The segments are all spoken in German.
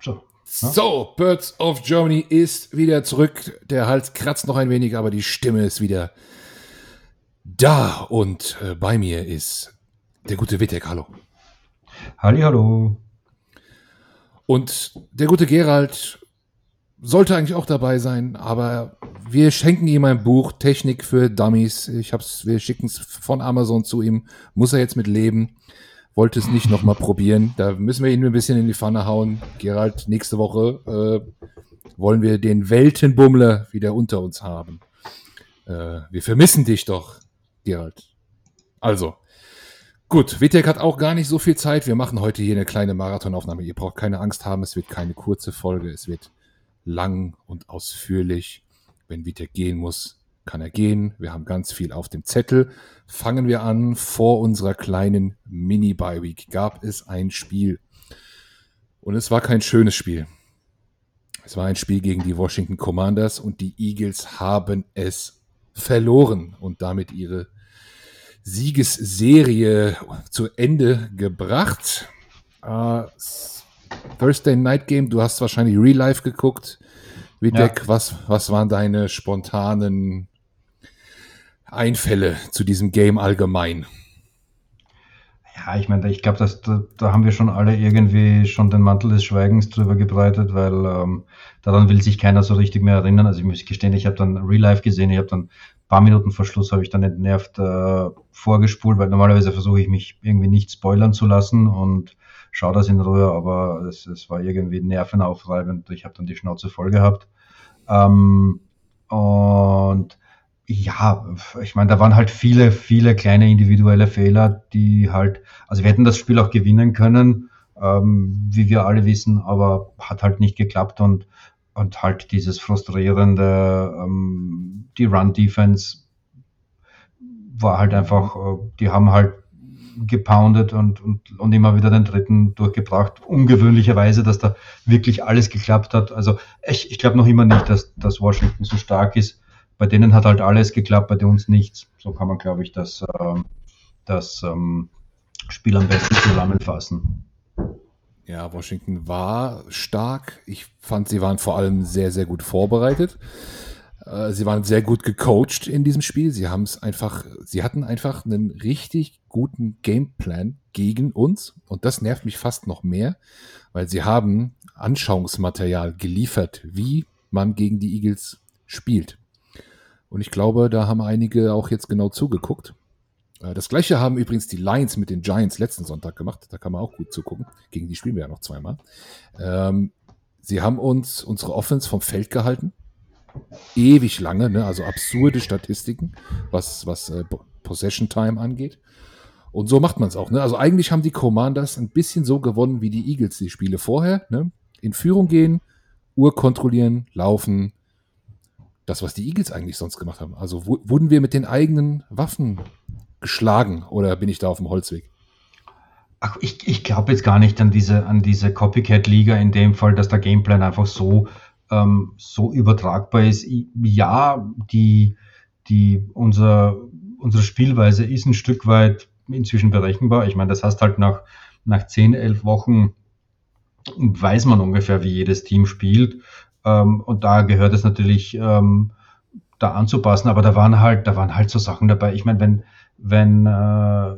So. Ne? So, Birds of Germany ist wieder zurück. Der Hals kratzt noch ein wenig, aber die Stimme ist wieder da. Und äh, bei mir ist der gute Wittek. Hallo. Halli, hallo. Und der gute Gerald sollte eigentlich auch dabei sein, aber wir schenken ihm ein Buch, Technik für Dummies. Ich hab's, wir schicken es von Amazon zu ihm. Muss er jetzt mit leben. Wollte es nicht nochmal probieren. Da müssen wir ihn ein bisschen in die Pfanne hauen. Gerald, nächste Woche äh, wollen wir den Weltenbummler wieder unter uns haben. Äh, wir vermissen dich doch, Gerald. Also, Gut, Witek hat auch gar nicht so viel Zeit. Wir machen heute hier eine kleine Marathonaufnahme. Ihr braucht keine Angst haben, es wird keine kurze Folge. Es wird lang und ausführlich. Wenn Vitek gehen muss, kann er gehen. Wir haben ganz viel auf dem Zettel. Fangen wir an. Vor unserer kleinen Mini-Bye-Week gab es ein Spiel. Und es war kein schönes Spiel. Es war ein Spiel gegen die Washington Commanders und die Eagles haben es verloren und damit ihre Siegesserie zu Ende gebracht. Uh, Thursday Night Game, du hast wahrscheinlich Real Life geguckt. Witek, ja. was, was waren deine spontanen Einfälle zu diesem Game allgemein? Ja, ich meine, ich glaube, da, da haben wir schon alle irgendwie schon den Mantel des Schweigens drüber gebreitet, weil ähm, daran will sich keiner so richtig mehr erinnern. Also ich muss gestehen, ich habe dann Real Life gesehen, ich habe dann ein paar Minuten vor Schluss habe ich dann entnervt äh, vorgespult, weil normalerweise versuche ich mich irgendwie nicht spoilern zu lassen und schaue das in Ruhe, aber es, es war irgendwie nervenaufreibend. Ich habe dann die Schnauze voll gehabt. Ähm, und ja, ich meine, da waren halt viele, viele kleine individuelle Fehler, die halt, also wir hätten das Spiel auch gewinnen können, ähm, wie wir alle wissen, aber hat halt nicht geklappt und, und halt dieses frustrierende, ähm, die Run-Defense war halt einfach, äh, die haben halt gepoundet und, und, und immer wieder den dritten durchgebracht. Ungewöhnlicherweise, dass da wirklich alles geklappt hat. Also ich, ich glaube noch immer nicht, dass, dass Washington so stark ist bei denen hat halt alles geklappt, bei uns nichts. So kann man, glaube ich, das, äh, das ähm, Spiel am besten zusammenfassen. Ja, Washington war stark. Ich fand, sie waren vor allem sehr, sehr gut vorbereitet. Äh, sie waren sehr gut gecoacht in diesem Spiel. Sie haben es einfach, sie hatten einfach einen richtig guten Gameplan gegen uns. Und das nervt mich fast noch mehr, weil sie haben Anschauungsmaterial geliefert, wie man gegen die Eagles spielt. Und ich glaube, da haben einige auch jetzt genau zugeguckt. Äh, das gleiche haben übrigens die Lions mit den Giants letzten Sonntag gemacht. Da kann man auch gut zugucken. Gegen die spielen wir ja noch zweimal. Ähm, sie haben uns unsere Offense vom Feld gehalten. Ewig lange, ne? also absurde Statistiken, was, was äh, Possession Time angeht. Und so macht man es auch. Ne? Also eigentlich haben die Commanders ein bisschen so gewonnen wie die Eagles die Spiele vorher. Ne? In Führung gehen, Uhr kontrollieren, laufen, das, was die Eagles eigentlich sonst gemacht haben. Also wurden wir mit den eigenen Waffen geschlagen oder bin ich da auf dem Holzweg? Ach, ich, ich glaube jetzt gar nicht an diese, an diese Copycat-Liga in dem Fall, dass der Gameplan einfach so, ähm, so übertragbar ist. Ja, die, die, unser, unsere Spielweise ist ein Stück weit inzwischen berechenbar. Ich meine, das heißt halt nach, nach 10, 11 Wochen weiß man ungefähr, wie jedes Team spielt. Ähm, und da gehört es natürlich ähm, da anzupassen, aber da waren halt, da waren halt so Sachen dabei. Ich meine, wenn, wenn, äh,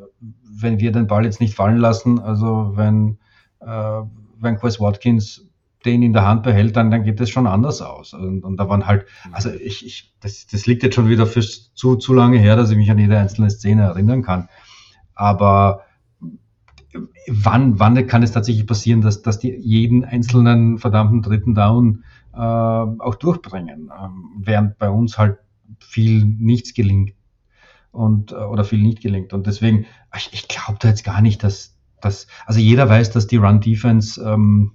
wenn wir den Ball jetzt nicht fallen lassen, also wenn, äh, wenn Chris Watkins den in der Hand behält, dann, dann geht es schon anders aus. Und, und da waren halt, also ich, ich, das, das liegt jetzt schon wieder für zu, zu lange her, dass ich mich an jede einzelne Szene erinnern kann. Aber wann, wann kann es tatsächlich passieren, dass, dass die jeden einzelnen verdammten dritten Down auch durchbringen, ähm, während bei uns halt viel nichts gelingt und äh, oder viel nicht gelingt. Und deswegen, ich, ich glaube da jetzt gar nicht, dass, dass also jeder weiß, dass die Run-Defense ähm,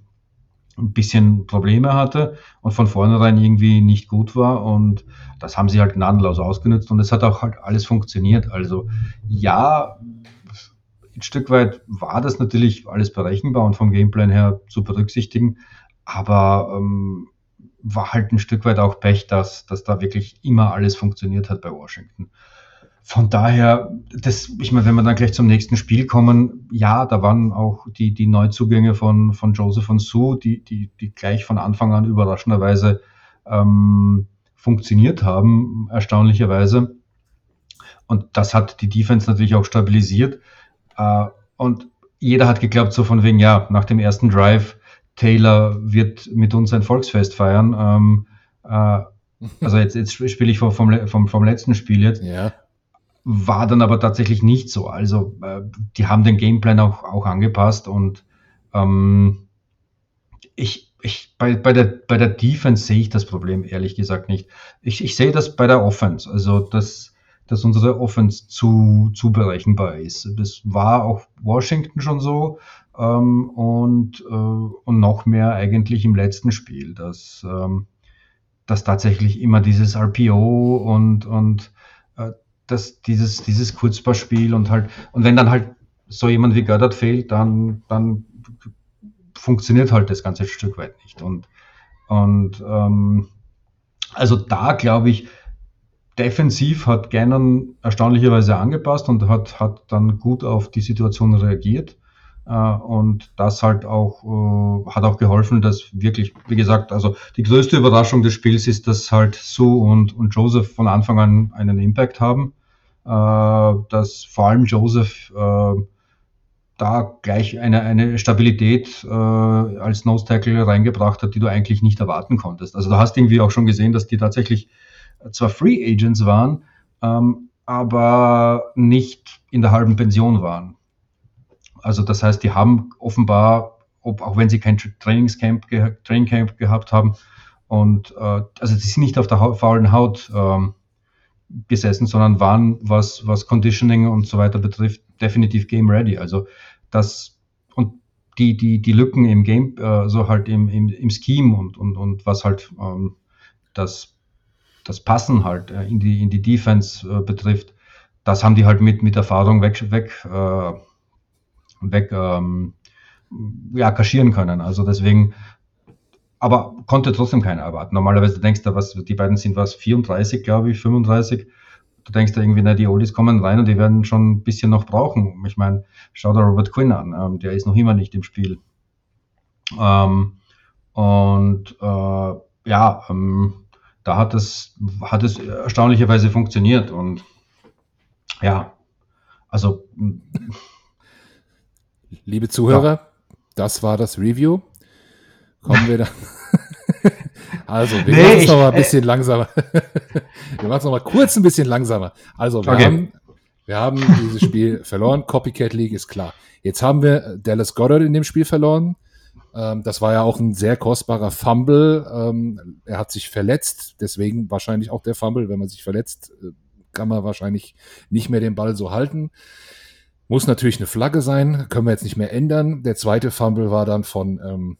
ein bisschen Probleme hatte und von vornherein irgendwie nicht gut war und das haben sie halt gnadenlos ausgenutzt und es hat auch halt alles funktioniert. Also ja, ein Stück weit war das natürlich alles berechenbar und vom Gameplan her zu berücksichtigen, aber ähm, war halt ein Stück weit auch Pech, dass, dass da wirklich immer alles funktioniert hat bei Washington. von daher, das, ich meine, wenn wir dann gleich zum nächsten Spiel kommen, ja, da waren auch die, die Neuzugänge von, von Joseph und Sue, die, die, die gleich von Anfang an überraschenderweise ähm, funktioniert haben, erstaunlicherweise. Und das hat die Defense natürlich auch stabilisiert. Äh, und jeder hat geglaubt, so von wegen, ja, nach dem ersten Drive, Taylor wird mit uns ein Volksfest feiern. Ähm, äh, also jetzt, jetzt spiele ich vom, vom, vom letzten Spiel jetzt. Ja. War dann aber tatsächlich nicht so. Also äh, die haben den Gameplan auch, auch angepasst und ähm, ich, ich, bei, bei, der, bei der Defense sehe ich das Problem ehrlich gesagt nicht. Ich, ich sehe das bei der Offense. Also dass, dass unsere Offense zu, zu berechenbar ist. Das war auch Washington schon so ähm, und, äh, und noch mehr eigentlich im letzten Spiel, dass, ähm, dass tatsächlich immer dieses RPO und, und äh, das, dieses, dieses Kurzballspiel und halt, und wenn dann halt so jemand wie Goddard fehlt, dann, dann funktioniert halt das ganze Stück weit nicht. Und, und ähm, also da glaube ich, defensiv hat Gannon erstaunlicherweise angepasst und hat, hat dann gut auf die Situation reagiert. Äh, und das halt auch, äh, hat auch geholfen, dass wirklich, wie gesagt, also die größte Überraschung des Spiels ist, dass halt Sue und, und Joseph von Anfang an einen Impact haben äh, dass vor allem Joseph da gleich eine, eine Stabilität äh, als Nose Tackle reingebracht hat, die du eigentlich nicht erwarten konntest. Also du hast irgendwie auch schon gesehen, dass die tatsächlich zwar Free Agents waren, ähm, aber nicht in der halben Pension waren. Also das heißt, die haben offenbar, ob, auch wenn sie kein Trainingscamp, Trainingcamp gehabt haben, und äh, also sie sind nicht auf der faulen Haut ähm, gesessen, sondern waren, was, was Conditioning und so weiter betrifft, definitiv game ready. Also das und die, die, die Lücken im Game, äh, so halt im, im, im Scheme und, und, und was halt ähm, das, das Passen halt äh, in, die, in die Defense äh, betrifft, das haben die halt mit, mit Erfahrung weg, weg, äh, weg ähm, ja, kaschieren können. Also deswegen aber konnte trotzdem keiner erwarten. Normalerweise denkst du, was, die beiden sind was, 34, glaube ich, 35. Du denkst da irgendwie, na, die Oldies kommen rein und die werden schon ein bisschen noch brauchen. Ich meine, schau da Robert Quinn an, ähm, der ist noch immer nicht im Spiel. Ähm, und äh, ja, ähm, da hat es, hat es erstaunlicherweise funktioniert und ja, also. Liebe Zuhörer, ja. das war das Review kommen wir dann. also, wir nee, machen es noch mal ein äh, bisschen äh, langsamer. wir machen es noch mal kurz ein bisschen langsamer. Also, wir, okay. haben, wir haben dieses Spiel verloren. Copycat League ist klar. Jetzt haben wir Dallas Goddard in dem Spiel verloren. Ähm, das war ja auch ein sehr kostbarer Fumble. Ähm, er hat sich verletzt, deswegen wahrscheinlich auch der Fumble. Wenn man sich verletzt, äh, kann man wahrscheinlich nicht mehr den Ball so halten. Muss natürlich eine Flagge sein, können wir jetzt nicht mehr ändern. Der zweite Fumble war dann von ähm,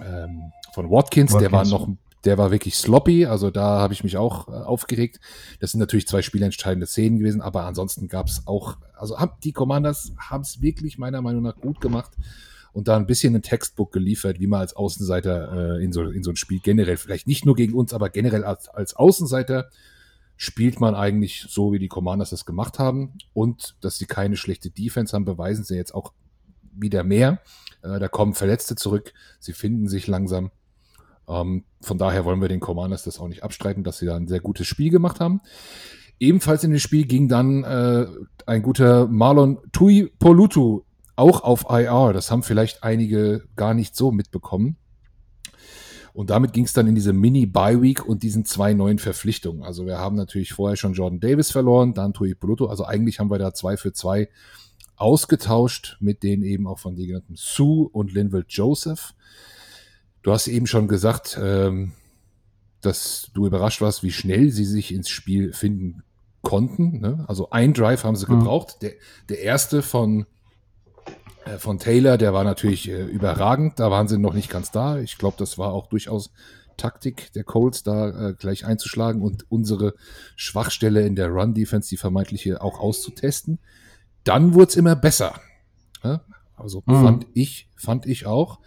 ähm, von Watkins, Watkins, der war noch, der war wirklich sloppy, also da habe ich mich auch äh, aufgeregt. Das sind natürlich zwei spielentscheidende Szenen gewesen, aber ansonsten gab es auch, also hab, die Commanders haben es wirklich meiner Meinung nach gut gemacht und da ein bisschen ein Textbook geliefert, wie man als Außenseiter äh, in, so, in so ein Spiel generell, vielleicht nicht nur gegen uns, aber generell als, als Außenseiter spielt man eigentlich so, wie die Commanders das gemacht haben. Und dass sie keine schlechte Defense haben, beweisen sie jetzt auch wieder mehr. Äh, da kommen Verletzte zurück, sie finden sich langsam. Ähm, von daher wollen wir den Commanders das auch nicht abstreiten, dass sie da ein sehr gutes Spiel gemacht haben. Ebenfalls in das Spiel ging dann äh, ein guter Marlon Tui Polutu auch auf IR. Das haben vielleicht einige gar nicht so mitbekommen. Und damit ging es dann in diese Mini-Bye-Week und diesen zwei neuen Verpflichtungen. Also wir haben natürlich vorher schon Jordan Davis verloren, dann Tui Poluto. Also eigentlich haben wir da zwei für zwei ausgetauscht mit denen eben auch von dir genannten Sue und Linville Joseph. Du hast eben schon gesagt, ähm, dass du überrascht warst, wie schnell sie sich ins Spiel finden konnten. Ne? Also ein Drive haben sie mhm. gebraucht. Der, der erste von, von Taylor, der war natürlich äh, überragend. Da waren sie noch nicht ganz da. Ich glaube, das war auch durchaus Taktik der Colts, da äh, gleich einzuschlagen und unsere Schwachstelle in der Run-Defense, die vermeintliche, auch auszutesten dann wurde es immer besser. Ja? Also mhm. fand ich, fand ich auch.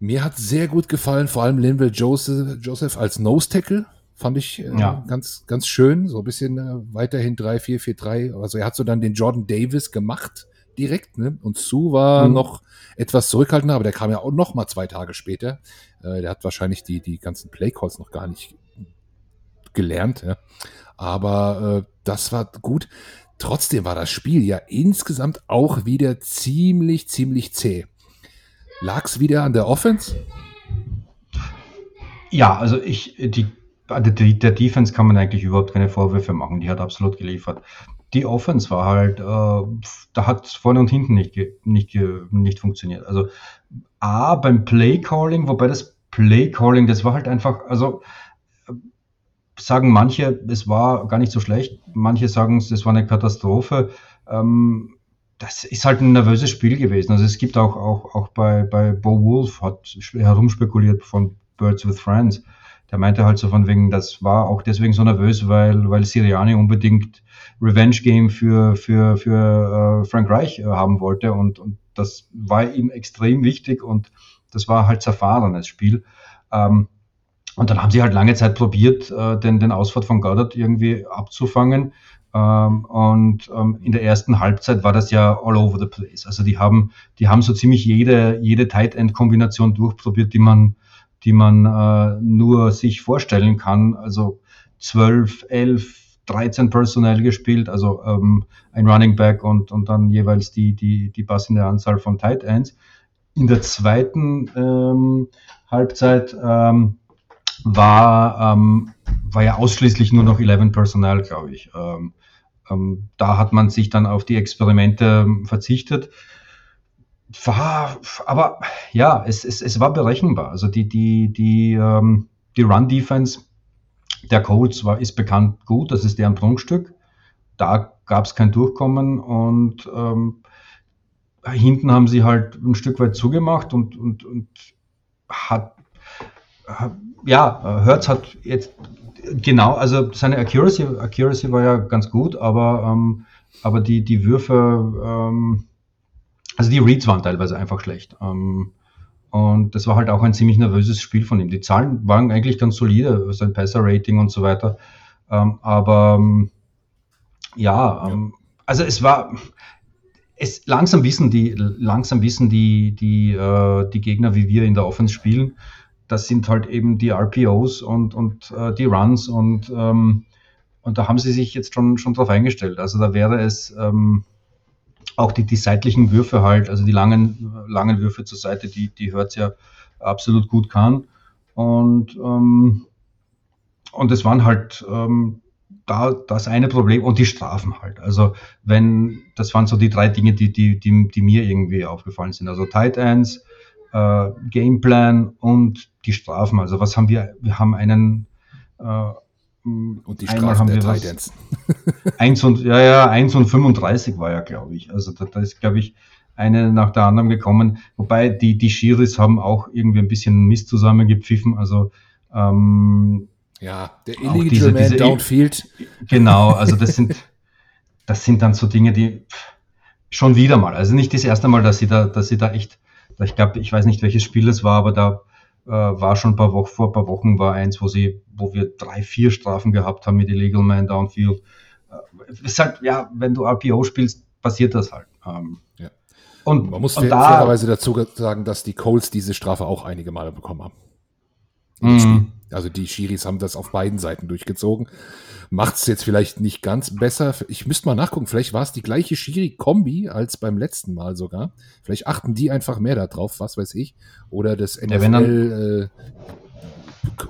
Mir hat sehr gut gefallen, vor allem Linville Joseph, Joseph als Nose Tackle. Fand ich äh, ja. ganz, ganz schön. So ein bisschen äh, weiterhin 3-4-4-3. Also er hat so dann den Jordan Davis gemacht direkt. Ne? Und Sue war mhm. noch etwas zurückhaltender, aber der kam ja auch noch mal zwei Tage später. Äh, der hat wahrscheinlich die, die ganzen Playcalls noch gar nicht gelernt. Ja? Aber äh, das war gut. Trotzdem war das Spiel ja insgesamt auch wieder ziemlich, ziemlich zäh. Lag es wieder an der Offense? Ja, also ich, die, die, der Defense kann man eigentlich überhaupt keine Vorwürfe machen. Die hat absolut geliefert. Die Offense war halt, äh, da hat es vorne und hinten nicht, nicht, nicht funktioniert. Also A, beim Play Calling, wobei das Play Calling, das war halt einfach, also sagen manche, es war gar nicht so schlecht. Manche sagen, es war eine Katastrophe. Ähm, das ist halt ein nervöses Spiel gewesen. Also es gibt auch, auch, auch bei, bei Bo Wolf, hat herumspekuliert von Birds with Friends. Der meinte halt so von wegen, das war auch deswegen so nervös, weil, weil Siriani unbedingt Revenge Game für, für, für äh, Frank Reich äh, haben wollte und, und das war ihm extrem wichtig und das war halt zerfahrenes Spiel. Ähm, und dann haben sie halt lange Zeit probiert, äh, den, den Ausfahrt von Goddard irgendwie abzufangen. Ähm, und ähm, in der ersten Halbzeit war das ja all over the place. Also die haben, die haben so ziemlich jede, jede Tight End Kombination durchprobiert, die man, die man äh, nur sich vorstellen kann. Also 12, 11, 13 Personell gespielt, also ähm, ein Running Back und, und dann jeweils die, die, die passende Anzahl von Tight Ends. In der zweiten ähm, Halbzeit ähm, war, ähm, war ja ausschließlich nur noch 11 Personal, glaube ich. Ähm, ähm, da hat man sich dann auf die Experimente verzichtet. War, aber ja, es, es, es war berechenbar. Also die, die, die, ähm, die Run-Defense der Colts war, ist bekannt gut, das ist deren Prunkstück. Da gab es kein Durchkommen und ähm, hinten haben sie halt ein Stück weit zugemacht und, und, und hat, ja, Hertz hat jetzt genau, also seine Accuracy, Accuracy war ja ganz gut, aber, ähm, aber die, die Würfe, ähm, also die Reads waren teilweise einfach schlecht. Ähm, und das war halt auch ein ziemlich nervöses Spiel von ihm. Die Zahlen waren eigentlich ganz solide, sein Passer-Rating und so weiter. Ähm, aber ähm, ja, ähm, also es war, es langsam wissen die, langsam wissen die, die, äh, die Gegner, wie wir in der Offense spielen das sind halt eben die RPOs und, und äh, die Runs und, ähm, und da haben sie sich jetzt schon, schon drauf eingestellt. Also da wäre es ähm, auch die, die seitlichen Würfe halt, also die langen, langen Würfe zur Seite, die, die Hertz ja absolut gut kann. Und, ähm, und es waren halt ähm, da das eine Problem und die Strafen halt. Also wenn, das waren so die drei Dinge, die, die, die, die mir irgendwie aufgefallen sind. Also Tight Ends, äh, Gameplan und die Strafen. Also was haben wir? Wir haben einen äh, und die Strafen haben wir was, 1 und, ja, ja, 1 und 35 war ja, glaube ich. Also da, da ist, glaube ich, eine nach der anderen gekommen. Wobei die, die Schiris haben auch irgendwie ein bisschen Mist zusammengepfiffen. Also ähm, ja, der Illegal diese, Man diese, Downfield. Genau, also das sind, das sind dann so Dinge, die schon wieder mal, also nicht das erste Mal, dass sie da, dass sie da echt ich glaube, ich weiß nicht, welches Spiel es war, aber da war schon ein paar Wochen, vor ein paar Wochen war eins, wo sie, wo wir drei, vier Strafen gehabt haben mit Illegal Man Downfield. Äh, ist halt, ja, wenn du RPO spielst, passiert das halt. Ähm, ja. Und man muss und da, fairerweise dazu sagen, dass die Colts diese Strafe auch einige Male bekommen haben. Mhm. Also die Schiris haben das auf beiden Seiten durchgezogen. Macht es jetzt vielleicht nicht ganz besser. Ich müsste mal nachgucken. Vielleicht war es die gleiche Schiri-Kombi als beim letzten Mal sogar. Vielleicht achten die einfach mehr darauf, was weiß ich. Oder das NFL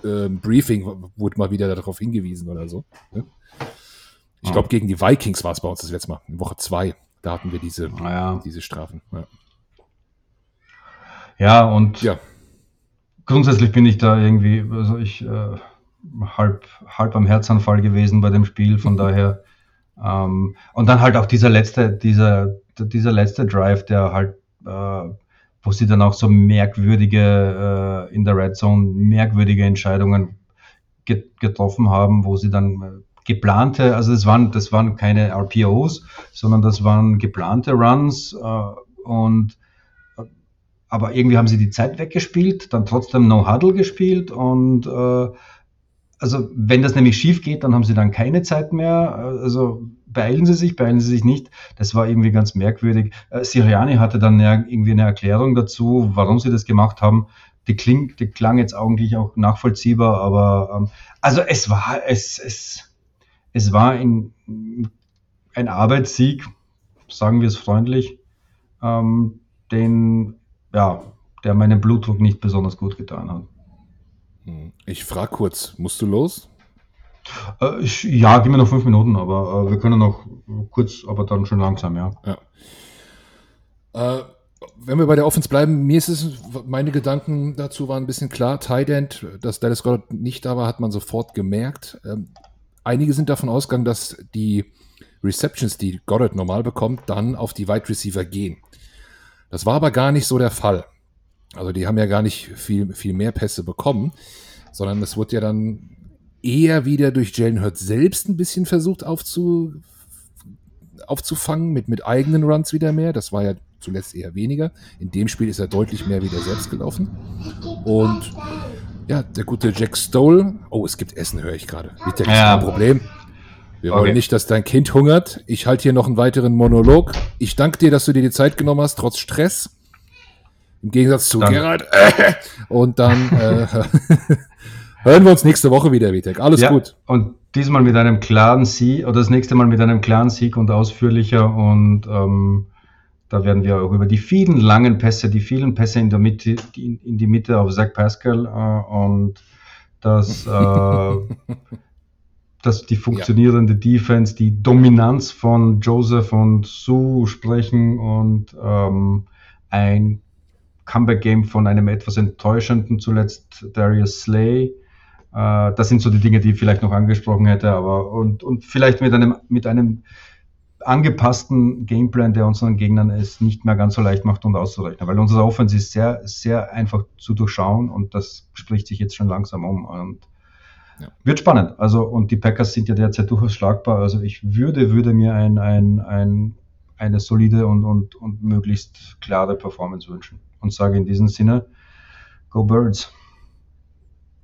äh, äh, Briefing wurde mal wieder darauf hingewiesen oder so. Ne? Ich glaube, gegen die Vikings war es bei uns das letzte Mal, in Woche zwei. Da hatten wir diese, ja. diese Strafen. Ja, ja und ja grundsätzlich bin ich da irgendwie, also ich äh, halb, halb am Herzanfall gewesen bei dem Spiel, von daher. Ähm, und dann halt auch dieser letzte, dieser, dieser letzte Drive, der halt, äh, wo sie dann auch so merkwürdige äh, in der Red Zone, merkwürdige Entscheidungen get getroffen haben, wo sie dann äh, geplante, also das waren, das waren keine RPOs, sondern das waren geplante Runs äh, und aber irgendwie haben sie die Zeit weggespielt, dann trotzdem No Huddle gespielt und äh, also wenn das nämlich schief geht, dann haben sie dann keine Zeit mehr. Also beeilen Sie sich, beeilen Sie sich nicht. Das war irgendwie ganz merkwürdig. Äh, Siriani hatte dann ja irgendwie eine Erklärung dazu, warum sie das gemacht haben. Die, kling, die klang jetzt eigentlich auch nachvollziehbar, aber ähm, also es war, es, es, es war ein, ein Arbeitssieg, sagen wir es freundlich, ähm, den, ja, der meinem Blutdruck nicht besonders gut getan hat. Hm. Ich frage kurz, musst du los? Äh, ich, ja, gib mir noch fünf Minuten, aber äh, wir können noch kurz, aber dann schon langsam, ja. ja. Äh, wenn wir bei der Offense bleiben, mir ist es, meine Gedanken dazu waren ein bisschen klar. Tight End, dass Dallas Goddard nicht da war, hat man sofort gemerkt. Ähm, einige sind davon ausgegangen, dass die Receptions, die Goddard normal bekommt, dann auf die Wide Receiver gehen. Das war aber gar nicht so der Fall. Also die haben ja gar nicht viel, viel mehr Pässe bekommen, sondern es wurde ja dann eher wieder durch Jalen Hurts selbst ein bisschen versucht aufzu, aufzufangen, mit, mit eigenen Runs wieder mehr. Das war ja zuletzt eher weniger. In dem Spiel ist er deutlich mehr wieder selbst gelaufen. Und ja, der gute Jack Stoll. Oh, es gibt Essen, höre ich gerade. Ja kein Problem. Wir okay. wollen nicht, dass dein Kind hungert. Ich halte hier noch einen weiteren Monolog. Ich danke dir, dass du dir die Zeit genommen hast, trotz Stress. Im Gegensatz zu dann. Gerald. Und dann äh, hören wir uns nächste Woche wieder, Vitek. Alles ja, gut. Und diesmal mit einem klaren Sieg, oder das nächste Mal mit einem klaren Sieg und ausführlicher. Und ähm, da werden wir auch über die vielen langen Pässe, die vielen Pässe in der Mitte, die, in die Mitte auf Zach Pascal äh, und das, äh, das die funktionierende ja. Defense, die Dominanz von Joseph und Sue sprechen und ähm, ein Comeback-Game von einem etwas enttäuschenden zuletzt Darius Slay. Äh, das sind so die Dinge, die ich vielleicht noch angesprochen hätte, aber und, und vielleicht mit einem, mit einem angepassten Gameplan, der unseren Gegnern es nicht mehr ganz so leicht macht und auszurechnen, weil unser Offense ist sehr, sehr einfach zu durchschauen und das spricht sich jetzt schon langsam um und ja. wird spannend. Also, und die Packers sind ja derzeit durchaus schlagbar. Also ich würde, würde mir ein, ein, ein, eine solide und, und, und möglichst klare Performance wünschen und sage in diesem Sinne, Go Birds.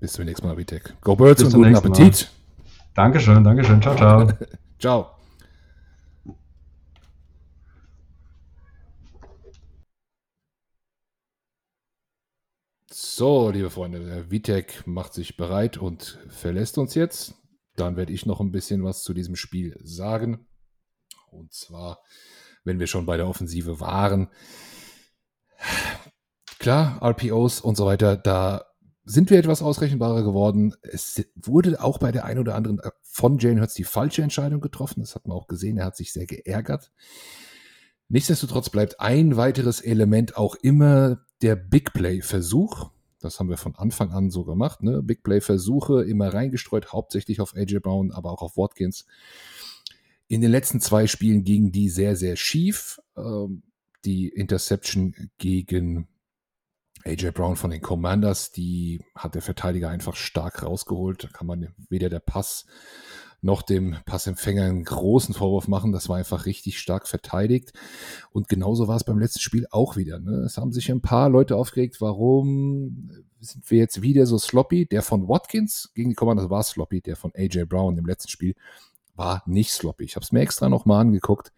Bis zum nächsten Mal, Vitek. Go Birds Bis und guten Appetit. Mal. Dankeschön, Dankeschön. Ciao, ciao. ciao. So, liebe Freunde, der Vitek macht sich bereit und verlässt uns jetzt. Dann werde ich noch ein bisschen was zu diesem Spiel sagen. Und zwar, wenn wir schon bei der Offensive waren. Klar, RPOs und so weiter, da sind wir etwas ausrechenbarer geworden. Es wurde auch bei der einen oder anderen äh, von Jane Hurts die falsche Entscheidung getroffen. Das hat man auch gesehen. Er hat sich sehr geärgert. Nichtsdestotrotz bleibt ein weiteres Element auch immer der Big Play-Versuch. Das haben wir von Anfang an so gemacht. Ne? Big Play-Versuche immer reingestreut, hauptsächlich auf AJ Brown, aber auch auf Watkins. In den letzten zwei Spielen gingen die sehr, sehr schief. Ähm, die Interception gegen AJ Brown von den Commanders, die hat der Verteidiger einfach stark rausgeholt. Da kann man weder der Pass noch dem Passempfänger einen großen Vorwurf machen. Das war einfach richtig stark verteidigt. Und genauso war es beim letzten Spiel auch wieder. Ne? Es haben sich ein paar Leute aufgeregt, warum sind wir jetzt wieder so sloppy? Der von Watkins gegen die Commanders war sloppy, der von AJ Brown im letzten Spiel war nicht sloppy. Ich habe es mir extra nochmal angeguckt.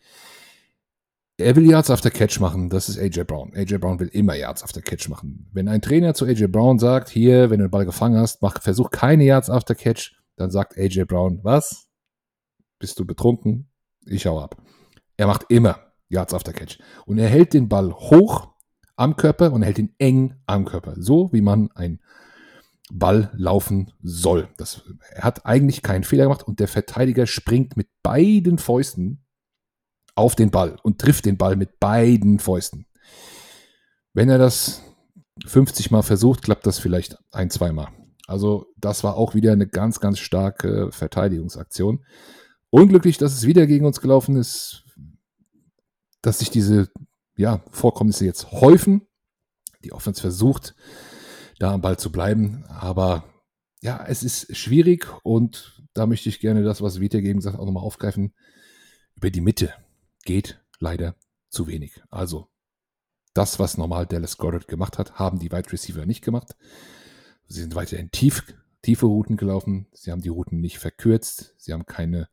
Er will Yards after Catch machen, das ist AJ Brown. AJ Brown will immer Yards after Catch machen. Wenn ein Trainer zu AJ Brown sagt, hier, wenn du den Ball gefangen hast, mach, versuch keine Yards after Catch, dann sagt AJ Brown, was? Bist du betrunken? Ich hau ab. Er macht immer Yards after Catch. Und er hält den Ball hoch am Körper und hält ihn eng am Körper. So wie man ein Ball laufen soll. Das, er hat eigentlich keinen Fehler gemacht und der Verteidiger springt mit beiden Fäusten auf den Ball und trifft den Ball mit beiden Fäusten. Wenn er das 50 Mal versucht, klappt das vielleicht ein, zweimal. Also das war auch wieder eine ganz, ganz starke Verteidigungsaktion. Unglücklich, dass es wieder gegen uns gelaufen ist, dass sich diese ja, Vorkommnisse jetzt häufen. Die Offense versucht, da am Ball zu bleiben, aber ja, es ist schwierig und da möchte ich gerne das, was Vita gegen sagt, auch nochmal aufgreifen. Über die Mitte geht leider zu wenig. Also das, was normal Dallas Goddard gemacht hat, haben die Wide Receiver nicht gemacht. Sie sind weiterhin tief, tiefe Routen gelaufen. Sie haben die Routen nicht verkürzt. Sie haben keine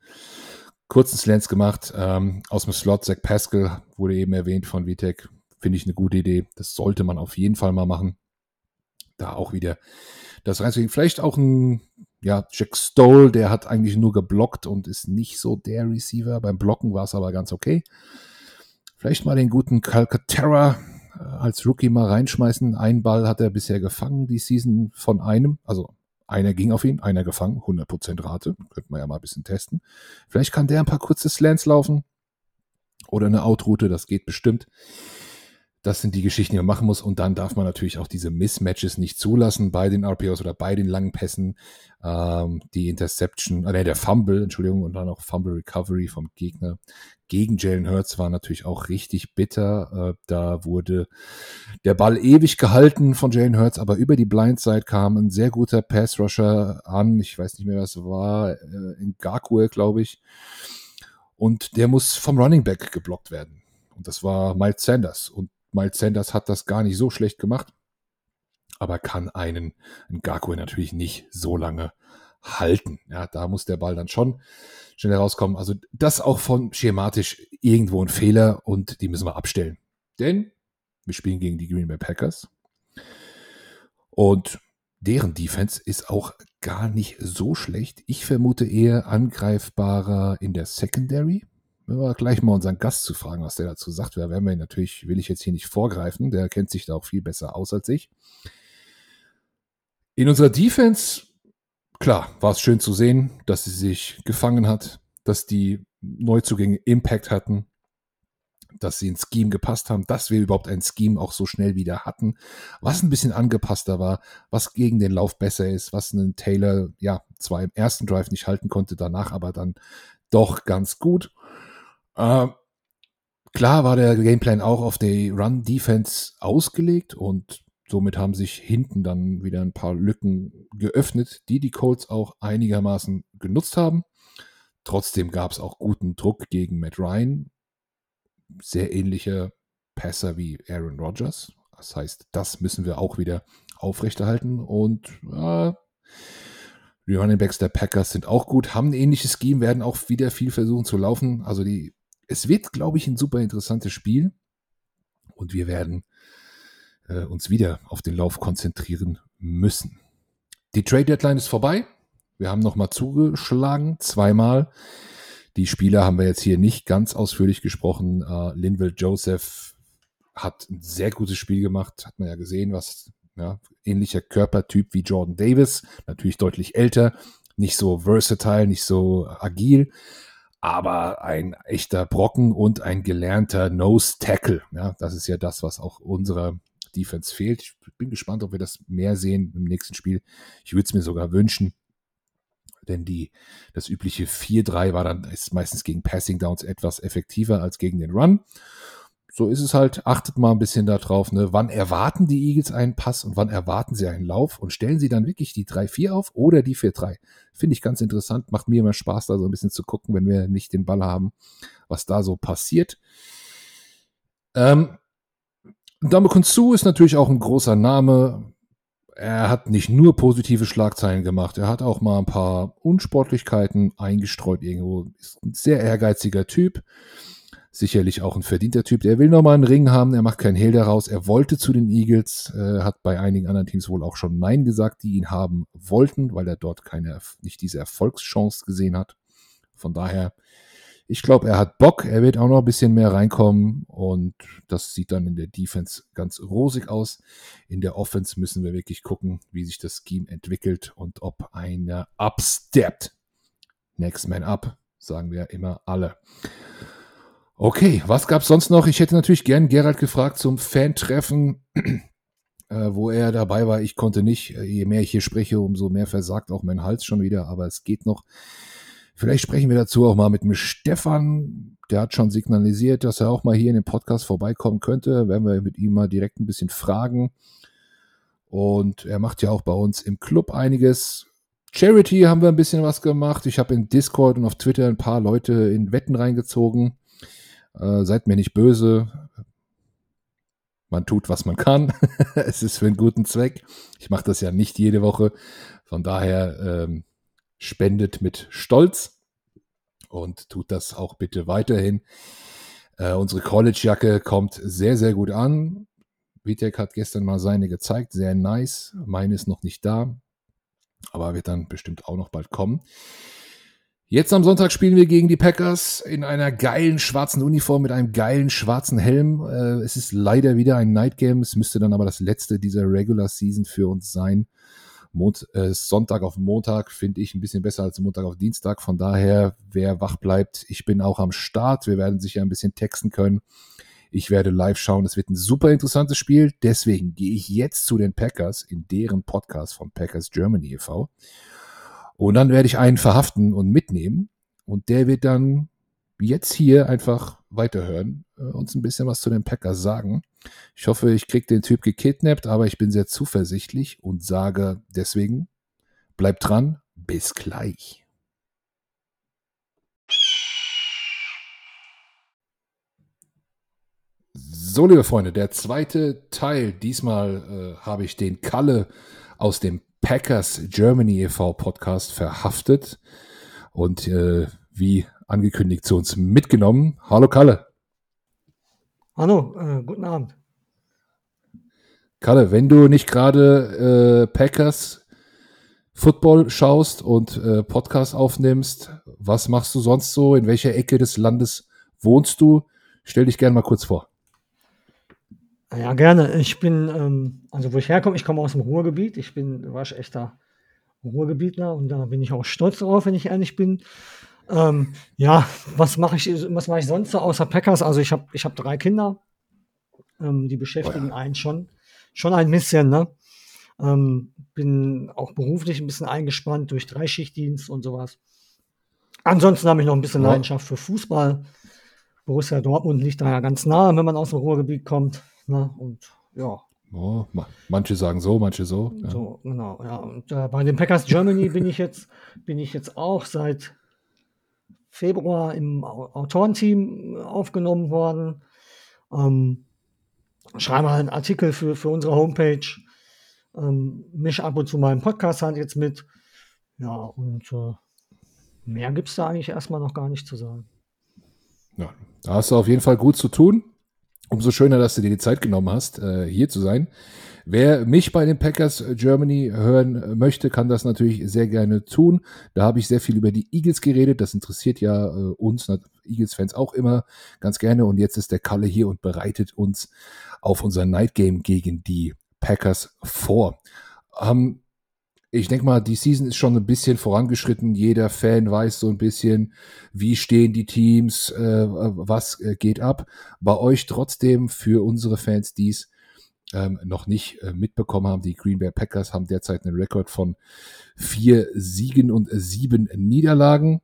kurzen Slants gemacht. Ähm, aus dem Slot, Zach Pascal wurde eben erwähnt von Vitek. Finde ich eine gute Idee. Das sollte man auf jeden Fall mal machen. Da auch wieder das reinzugehen. Vielleicht auch ein, ja, Jack Stoll, der hat eigentlich nur geblockt und ist nicht so der Receiver. Beim Blocken war es aber ganz okay. Vielleicht mal den guten Calcaterra als Rookie mal reinschmeißen. Ein Ball hat er bisher gefangen, die Season von einem. Also einer ging auf ihn, einer gefangen, 100% Rate. Könnte man ja mal ein bisschen testen. Vielleicht kann der ein paar kurze Slants laufen. Oder eine Outroute, das geht bestimmt. Das sind die Geschichten, die man machen muss. Und dann darf man natürlich auch diese Mismatches nicht zulassen bei den RPOs oder bei den langen Pässen. Ähm, die Interception, äh, der Fumble, Entschuldigung, und dann auch Fumble Recovery vom Gegner gegen Jalen Hurts war natürlich auch richtig bitter. Äh, da wurde der Ball ewig gehalten von Jalen Hurts, aber über die Blindside kam ein sehr guter Pass-Rusher an. Ich weiß nicht mehr, was war. Äh, in Garquil, glaube ich. Und der muss vom Running Back geblockt werden. Und das war Miles Sanders. Und Miles Sanders hat das gar nicht so schlecht gemacht, aber kann einen, Gargoyle natürlich nicht so lange halten. Ja, da muss der Ball dann schon schnell rauskommen. Also das auch von schematisch irgendwo ein Fehler und die müssen wir abstellen. Denn wir spielen gegen die Green Bay Packers und deren Defense ist auch gar nicht so schlecht. Ich vermute eher angreifbarer in der Secondary wenn wir gleich mal unseren Gast zu fragen, was der dazu sagt, werden wir ihn natürlich, will ich jetzt hier nicht vorgreifen, der kennt sich da auch viel besser aus als ich. In unserer Defense, klar, war es schön zu sehen, dass sie sich gefangen hat, dass die Neuzugänge Impact hatten, dass sie ins Scheme gepasst haben, dass wir überhaupt ein Scheme auch so schnell wieder hatten, was ein bisschen angepasster war, was gegen den Lauf besser ist, was einen Taylor ja zwar im ersten Drive nicht halten konnte, danach aber dann doch ganz gut. Äh, klar war der Gameplan auch auf die Run-Defense ausgelegt und somit haben sich hinten dann wieder ein paar Lücken geöffnet, die die Colts auch einigermaßen genutzt haben. Trotzdem gab es auch guten Druck gegen Matt Ryan. Sehr ähnliche Passer wie Aaron Rodgers. Das heißt, das müssen wir auch wieder aufrechterhalten. Und äh, die Running Backs der Packers sind auch gut, haben ein ähnliches Scheme, werden auch wieder viel versuchen zu laufen. Also die es wird, glaube ich, ein super interessantes Spiel. Und wir werden äh, uns wieder auf den Lauf konzentrieren müssen. Die Trade Deadline ist vorbei. Wir haben nochmal zugeschlagen, zweimal. Die Spieler haben wir jetzt hier nicht ganz ausführlich gesprochen. Uh, Linville Joseph hat ein sehr gutes Spiel gemacht, hat man ja gesehen, was ja, ähnlicher Körpertyp wie Jordan Davis, natürlich deutlich älter, nicht so versatile, nicht so agil, aber ein echter Brocken und ein gelernter Nose Tackle. Ja, das ist ja das, was auch unserer Defense fehlt. Ich bin gespannt, ob wir das mehr sehen im nächsten Spiel. Ich würde es mir sogar wünschen, denn die, das übliche 4-3 war dann, ist meistens gegen Passing Downs etwas effektiver als gegen den Run so ist es halt. Achtet mal ein bisschen darauf, ne? wann erwarten die Eagles einen Pass und wann erwarten sie einen Lauf und stellen sie dann wirklich die 3-4 auf oder die 4-3. Finde ich ganz interessant, macht mir immer Spaß, da so ein bisschen zu gucken, wenn wir nicht den Ball haben, was da so passiert. Ähm, Dame Kunzu ist natürlich auch ein großer Name. Er hat nicht nur positive Schlagzeilen gemacht, er hat auch mal ein paar Unsportlichkeiten eingestreut irgendwo. Ist ein sehr ehrgeiziger Typ sicherlich auch ein verdienter Typ. Der will nochmal einen Ring haben, er macht keinen Hehl daraus. Er wollte zu den Eagles, äh, hat bei einigen anderen Teams wohl auch schon Nein gesagt, die ihn haben wollten, weil er dort keine, nicht diese Erfolgschance gesehen hat. Von daher, ich glaube, er hat Bock, er wird auch noch ein bisschen mehr reinkommen und das sieht dann in der Defense ganz rosig aus. In der Offense müssen wir wirklich gucken, wie sich das Scheme entwickelt und ob einer upsteppt. Next man up, sagen wir immer alle. Okay, was gab's sonst noch? Ich hätte natürlich gern Gerald gefragt zum Fan-Treffen, äh, wo er dabei war. Ich konnte nicht. Äh, je mehr ich hier spreche, umso mehr versagt auch mein Hals schon wieder, aber es geht noch. Vielleicht sprechen wir dazu auch mal mit dem Stefan. Der hat schon signalisiert, dass er auch mal hier in den Podcast vorbeikommen könnte. Werden wir mit ihm mal direkt ein bisschen fragen. Und er macht ja auch bei uns im Club einiges. Charity haben wir ein bisschen was gemacht. Ich habe in Discord und auf Twitter ein paar Leute in Wetten reingezogen. Äh, seid mir nicht böse. man tut, was man kann. es ist für einen guten Zweck. Ich mache das ja nicht jede Woche. Von daher ähm, spendet mit Stolz und tut das auch bitte weiterhin. Äh, unsere College-Jacke kommt sehr, sehr gut an. Vitek hat gestern mal seine gezeigt, sehr nice. Meine ist noch nicht da, aber wird dann bestimmt auch noch bald kommen. Jetzt am Sonntag spielen wir gegen die Packers in einer geilen schwarzen Uniform mit einem geilen schwarzen Helm. Äh, es ist leider wieder ein Night Game. Es müsste dann aber das letzte dieser Regular Season für uns sein. Mond, äh, Sonntag auf Montag finde ich ein bisschen besser als Montag auf Dienstag. Von daher, wer wach bleibt, ich bin auch am Start. Wir werden sicher ein bisschen texten können. Ich werde live schauen. Es wird ein super interessantes Spiel. Deswegen gehe ich jetzt zu den Packers in deren Podcast von Packers Germany e.V. Und dann werde ich einen verhaften und mitnehmen. Und der wird dann jetzt hier einfach weiterhören, äh, uns ein bisschen was zu den Packers sagen. Ich hoffe, ich kriege den Typ gekidnappt, aber ich bin sehr zuversichtlich und sage deswegen, bleibt dran, bis gleich. So, liebe Freunde, der zweite Teil. Diesmal äh, habe ich den Kalle aus dem Packers Germany e.V. Podcast verhaftet und äh, wie angekündigt zu uns mitgenommen. Hallo Kalle. Hallo, äh, guten Abend. Kalle, wenn du nicht gerade äh, Packers Football schaust und äh, Podcast aufnimmst, was machst du sonst so? In welcher Ecke des Landes wohnst du? Stell dich gerne mal kurz vor. Ja, gerne. Ich bin, ähm, also wo ich herkomme, ich komme aus dem Ruhrgebiet. Ich bin waschechter Ruhrgebietler und da bin ich auch stolz drauf, wenn ich ehrlich bin. Ähm, ja, was mache ich, was mache ich sonst so außer Packers? Also ich habe ich hab drei Kinder, ähm, die beschäftigen oh ja. einen schon, schon ein bisschen, ne? Ähm, bin auch beruflich ein bisschen eingespannt durch Dreischichtdienst und sowas. Ansonsten habe ich noch ein bisschen Leidenschaft für Fußball. Borussia Dortmund liegt da ja ganz nah, wenn man aus dem Ruhrgebiet kommt. Ne? Und ja. Oh, manche sagen so, manche so. Ja. So, genau, ja. Und äh, bei den Packers Germany bin ich jetzt, bin ich jetzt auch seit Februar im Autorenteam aufgenommen worden. Ähm, schreibe halt einen Artikel für, für unsere Homepage. Ähm, mich ab und zu meinem Podcast halt jetzt mit. Ja, und äh, mehr gibt es da eigentlich erstmal noch gar nicht zu sagen. Ja, da hast du auf jeden Fall gut zu tun. Umso schöner, dass du dir die Zeit genommen hast, äh, hier zu sein. Wer mich bei den Packers Germany hören möchte, kann das natürlich sehr gerne tun. Da habe ich sehr viel über die Eagles geredet. Das interessiert ja äh, uns Eagles-Fans auch immer ganz gerne. Und jetzt ist der Kalle hier und bereitet uns auf unser Night Game gegen die Packers vor. Ähm, ich denke mal, die Season ist schon ein bisschen vorangeschritten. Jeder Fan weiß so ein bisschen, wie stehen die Teams, äh, was äh, geht ab. Bei euch trotzdem für unsere Fans, die es ähm, noch nicht äh, mitbekommen haben, die Green Bay Packers haben derzeit einen Rekord von vier Siegen und sieben Niederlagen.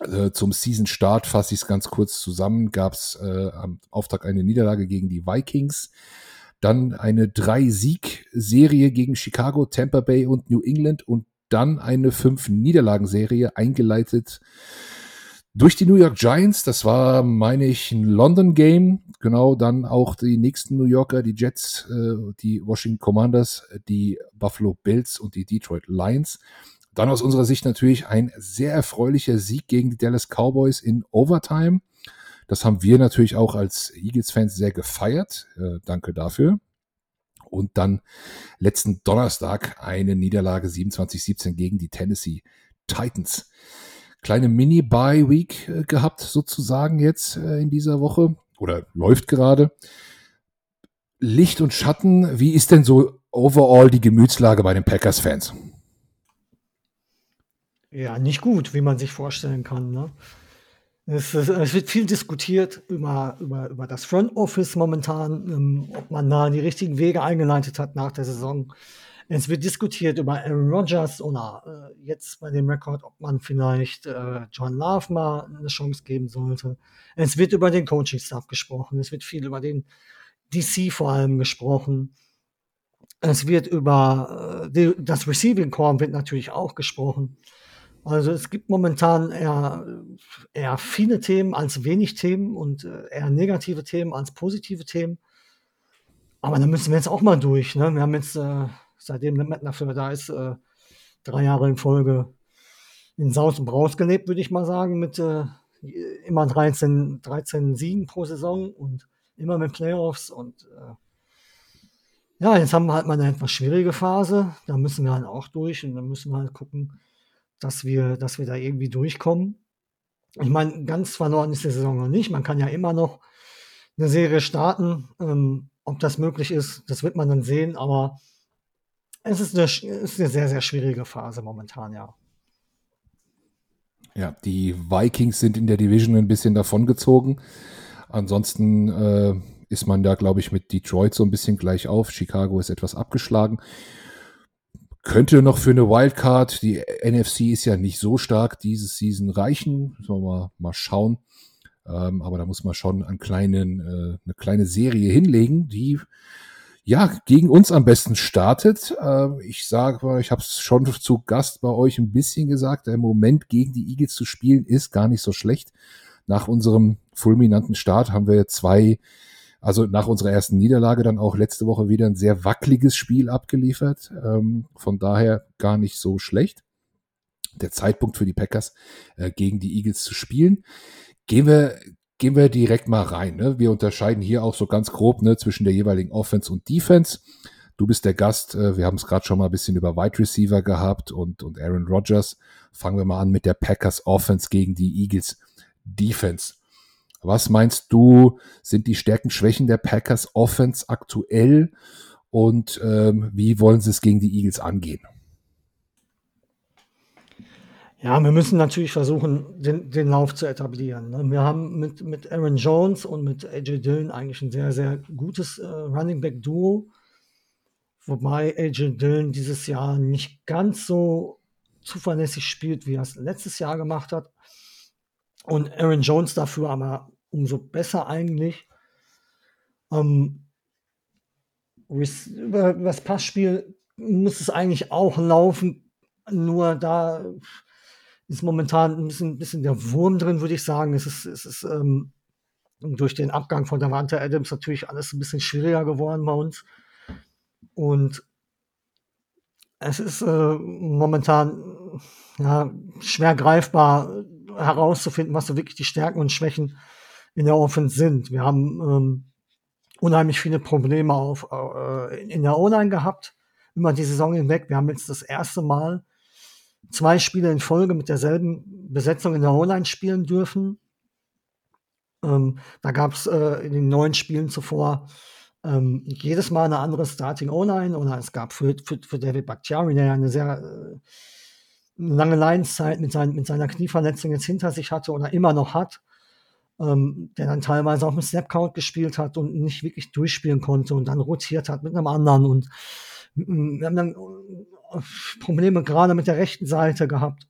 Äh, zum Season-Start fasse ich es ganz kurz zusammen. Gab es äh, am Auftakt eine Niederlage gegen die Vikings dann eine Drei-Sieg-Serie gegen Chicago, Tampa Bay und New England und dann eine Fünf-Niederlagen-Serie eingeleitet durch die New York Giants. Das war, meine ich, ein London-Game. Genau, dann auch die nächsten New Yorker, die Jets, äh, die Washington Commanders, die Buffalo Bills und die Detroit Lions. Dann aus unserer Sicht natürlich ein sehr erfreulicher Sieg gegen die Dallas Cowboys in Overtime. Das haben wir natürlich auch als Eagles-Fans sehr gefeiert. Äh, danke dafür. Und dann letzten Donnerstag eine Niederlage 27-17 gegen die Tennessee Titans. Kleine Mini-Bye-Week äh, gehabt, sozusagen jetzt äh, in dieser Woche. Oder läuft gerade. Licht und Schatten, wie ist denn so overall die Gemütslage bei den Packers-Fans? Ja, nicht gut, wie man sich vorstellen kann. Ne? Es, es, wird viel diskutiert über, über, über das Front Office momentan, ähm, ob man da die richtigen Wege eingeleitet hat nach der Saison. Es wird diskutiert über Aaron Rodgers oder äh, jetzt bei dem Rekord, ob man vielleicht äh, John Love mal eine Chance geben sollte. Es wird über den Coaching-Staff gesprochen. Es wird viel über den DC vor allem gesprochen. Es wird über äh, die, das Receiving Core wird natürlich auch gesprochen. Also es gibt momentan eher, eher viele Themen als wenig Themen und äh, eher negative Themen als positive Themen. Aber da müssen wir jetzt auch mal durch. Ne? Wir haben jetzt, äh, seitdem der Matt dafür da ist, äh, drei Jahre in Folge in Saus und Braus gelebt, würde ich mal sagen, mit äh, immer 13, 13 Siegen pro Saison und immer mit Playoffs und äh, ja, jetzt haben wir halt mal eine etwas schwierige Phase. Da müssen wir halt auch durch und dann müssen wir halt gucken, dass wir, dass wir da irgendwie durchkommen. Ich meine, ganz verloren ist die Saison noch nicht. Man kann ja immer noch eine Serie starten. Ähm, ob das möglich ist, das wird man dann sehen. Aber es ist eine, ist eine sehr, sehr schwierige Phase momentan, ja. Ja, die Vikings sind in der Division ein bisschen davongezogen. Ansonsten äh, ist man da, glaube ich, mit Detroit so ein bisschen gleich auf. Chicago ist etwas abgeschlagen. Könnte noch für eine Wildcard, die NFC ist ja nicht so stark, dieses Season reichen. Müssen wir mal, mal schauen. Ähm, aber da muss man schon einen kleinen, äh, eine kleine Serie hinlegen, die ja gegen uns am besten startet. Äh, ich sage mal, ich habe es schon zu Gast bei euch ein bisschen gesagt, der Moment gegen die Eagles zu spielen ist gar nicht so schlecht. Nach unserem fulminanten Start haben wir zwei also nach unserer ersten Niederlage dann auch letzte Woche wieder ein sehr wackeliges Spiel abgeliefert. Ähm, von daher gar nicht so schlecht. Der Zeitpunkt für die Packers äh, gegen die Eagles zu spielen. Gehen wir, gehen wir direkt mal rein. Ne? Wir unterscheiden hier auch so ganz grob ne, zwischen der jeweiligen Offense und Defense. Du bist der Gast. Äh, wir haben es gerade schon mal ein bisschen über Wide Receiver gehabt und, und Aaron Rodgers. Fangen wir mal an mit der Packers Offense gegen die Eagles Defense. Was meinst du, sind die Stärken, Schwächen der Packers Offense aktuell und ähm, wie wollen sie es gegen die Eagles angehen? Ja, wir müssen natürlich versuchen, den, den Lauf zu etablieren. Ne? Wir haben mit, mit Aaron Jones und mit AJ Dillon eigentlich ein sehr, sehr gutes äh, Running Back Duo. Wobei AJ Dillon dieses Jahr nicht ganz so zuverlässig spielt, wie er es letztes Jahr gemacht hat. Und Aaron Jones dafür aber umso besser eigentlich. Ähm, über das Passspiel muss es eigentlich auch laufen, nur da ist momentan ein bisschen, bisschen der Wurm drin, würde ich sagen. Es ist, es ist ähm, durch den Abgang von Davante Adams natürlich alles ein bisschen schwieriger geworden bei uns. Und es ist äh, momentan ja, schwer greifbar herauszufinden, was so wirklich die Stärken und Schwächen in der Offense sind. Wir haben ähm, unheimlich viele Probleme auf, äh, in der O-Line gehabt, immer die Saison hinweg. Wir haben jetzt das erste Mal zwei Spiele in Folge mit derselben Besetzung in der O-Line spielen dürfen. Ähm, da gab es äh, in den neun Spielen zuvor ähm, jedes Mal eine andere Starting O-Line oder es gab für, für, für David Bakhtiari, der ja eine sehr äh, lange Lineszeit mit, sein, mit seiner Knieverletzung jetzt hinter sich hatte oder immer noch hat, ähm, der dann teilweise auch mit Snapcount gespielt hat und nicht wirklich durchspielen konnte und dann rotiert hat mit einem anderen und mm, wir haben dann äh, Probleme gerade mit der rechten Seite gehabt.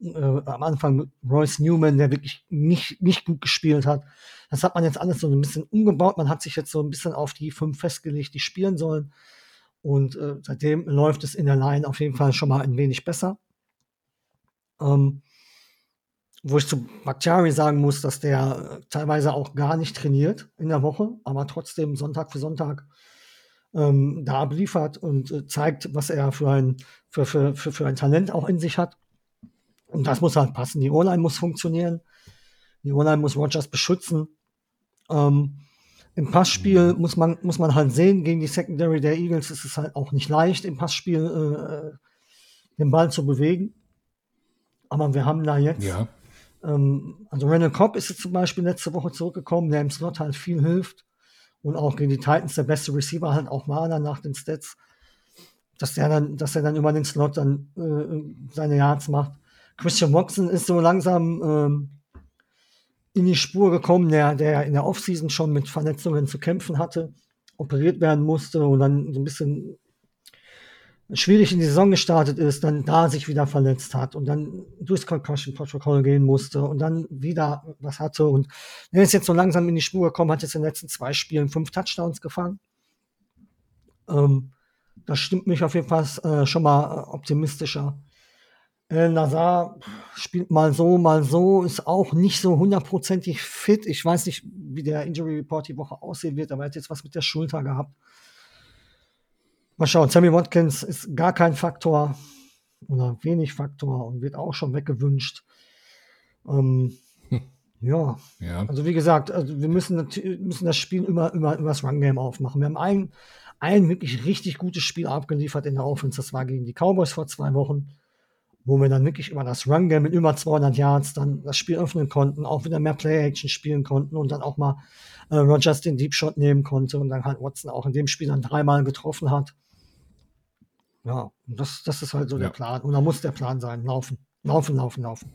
Äh, am Anfang mit Royce Newman, der wirklich nicht, nicht gut gespielt hat. Das hat man jetzt alles so ein bisschen umgebaut. Man hat sich jetzt so ein bisschen auf die fünf festgelegt, die spielen sollen. Und äh, seitdem läuft es in der Line auf jeden Fall schon mal ein wenig besser. Ähm, wo ich zu Bakhtiari sagen muss, dass der teilweise auch gar nicht trainiert in der Woche, aber trotzdem Sonntag für Sonntag ähm, da abliefert und äh, zeigt, was er für ein, für, für, für, für ein Talent auch in sich hat. Und das muss halt passen. Die O-Line muss funktionieren. Die O-Line muss Rogers beschützen. Ähm, Im Passspiel muss man, muss man halt sehen, gegen die Secondary der Eagles ist es halt auch nicht leicht, im Passspiel äh, den Ball zu bewegen. Aber wir haben da jetzt ja. Ähm, also Randall Cobb ist jetzt zum Beispiel letzte Woche zurückgekommen, der im Slot halt viel hilft und auch gegen die Titans der beste Receiver halt auch dann nach den Stats, dass der dann, dass er dann über den Slot dann äh, seine Yards macht. Christian Watson ist so langsam ähm, in die Spur gekommen, der, der in der Offseason schon mit Verletzungen zu kämpfen hatte, operiert werden musste und dann so ein bisschen schwierig in die Saison gestartet ist, dann da sich wieder verletzt hat und dann durchs Concussion-Protokoll gehen musste und dann wieder was hatte und er ist jetzt so langsam in die Spur gekommen, hat jetzt in den letzten zwei Spielen fünf Touchdowns gefangen. Ähm, das stimmt mich auf jeden Fall äh, schon mal optimistischer. El Nazar spielt mal so, mal so, ist auch nicht so hundertprozentig fit. Ich weiß nicht, wie der Injury Report die Woche aussehen wird, aber er hat jetzt was mit der Schulter gehabt. Mal schauen, Sammy Watkins ist gar kein Faktor oder wenig Faktor und wird auch schon weggewünscht. Ähm, hm. ja. ja. also wie gesagt, also wir müssen, müssen das Spiel immer, immer, immer das Run-Game aufmachen. Wir haben ein, ein wirklich richtig gutes Spiel abgeliefert in der Offense, das war gegen die Cowboys vor zwei Wochen wo wir dann wirklich über das Run-Game mit über 200 Yards dann das Spiel öffnen konnten, auch wieder mehr Play-Action spielen konnten und dann auch mal äh, Rogers den Deep Shot nehmen konnte und dann halt Watson auch in dem Spiel dann dreimal getroffen hat. Ja, das, das ist halt so ja. der Plan. Und da muss der Plan sein. Laufen, laufen, laufen, laufen.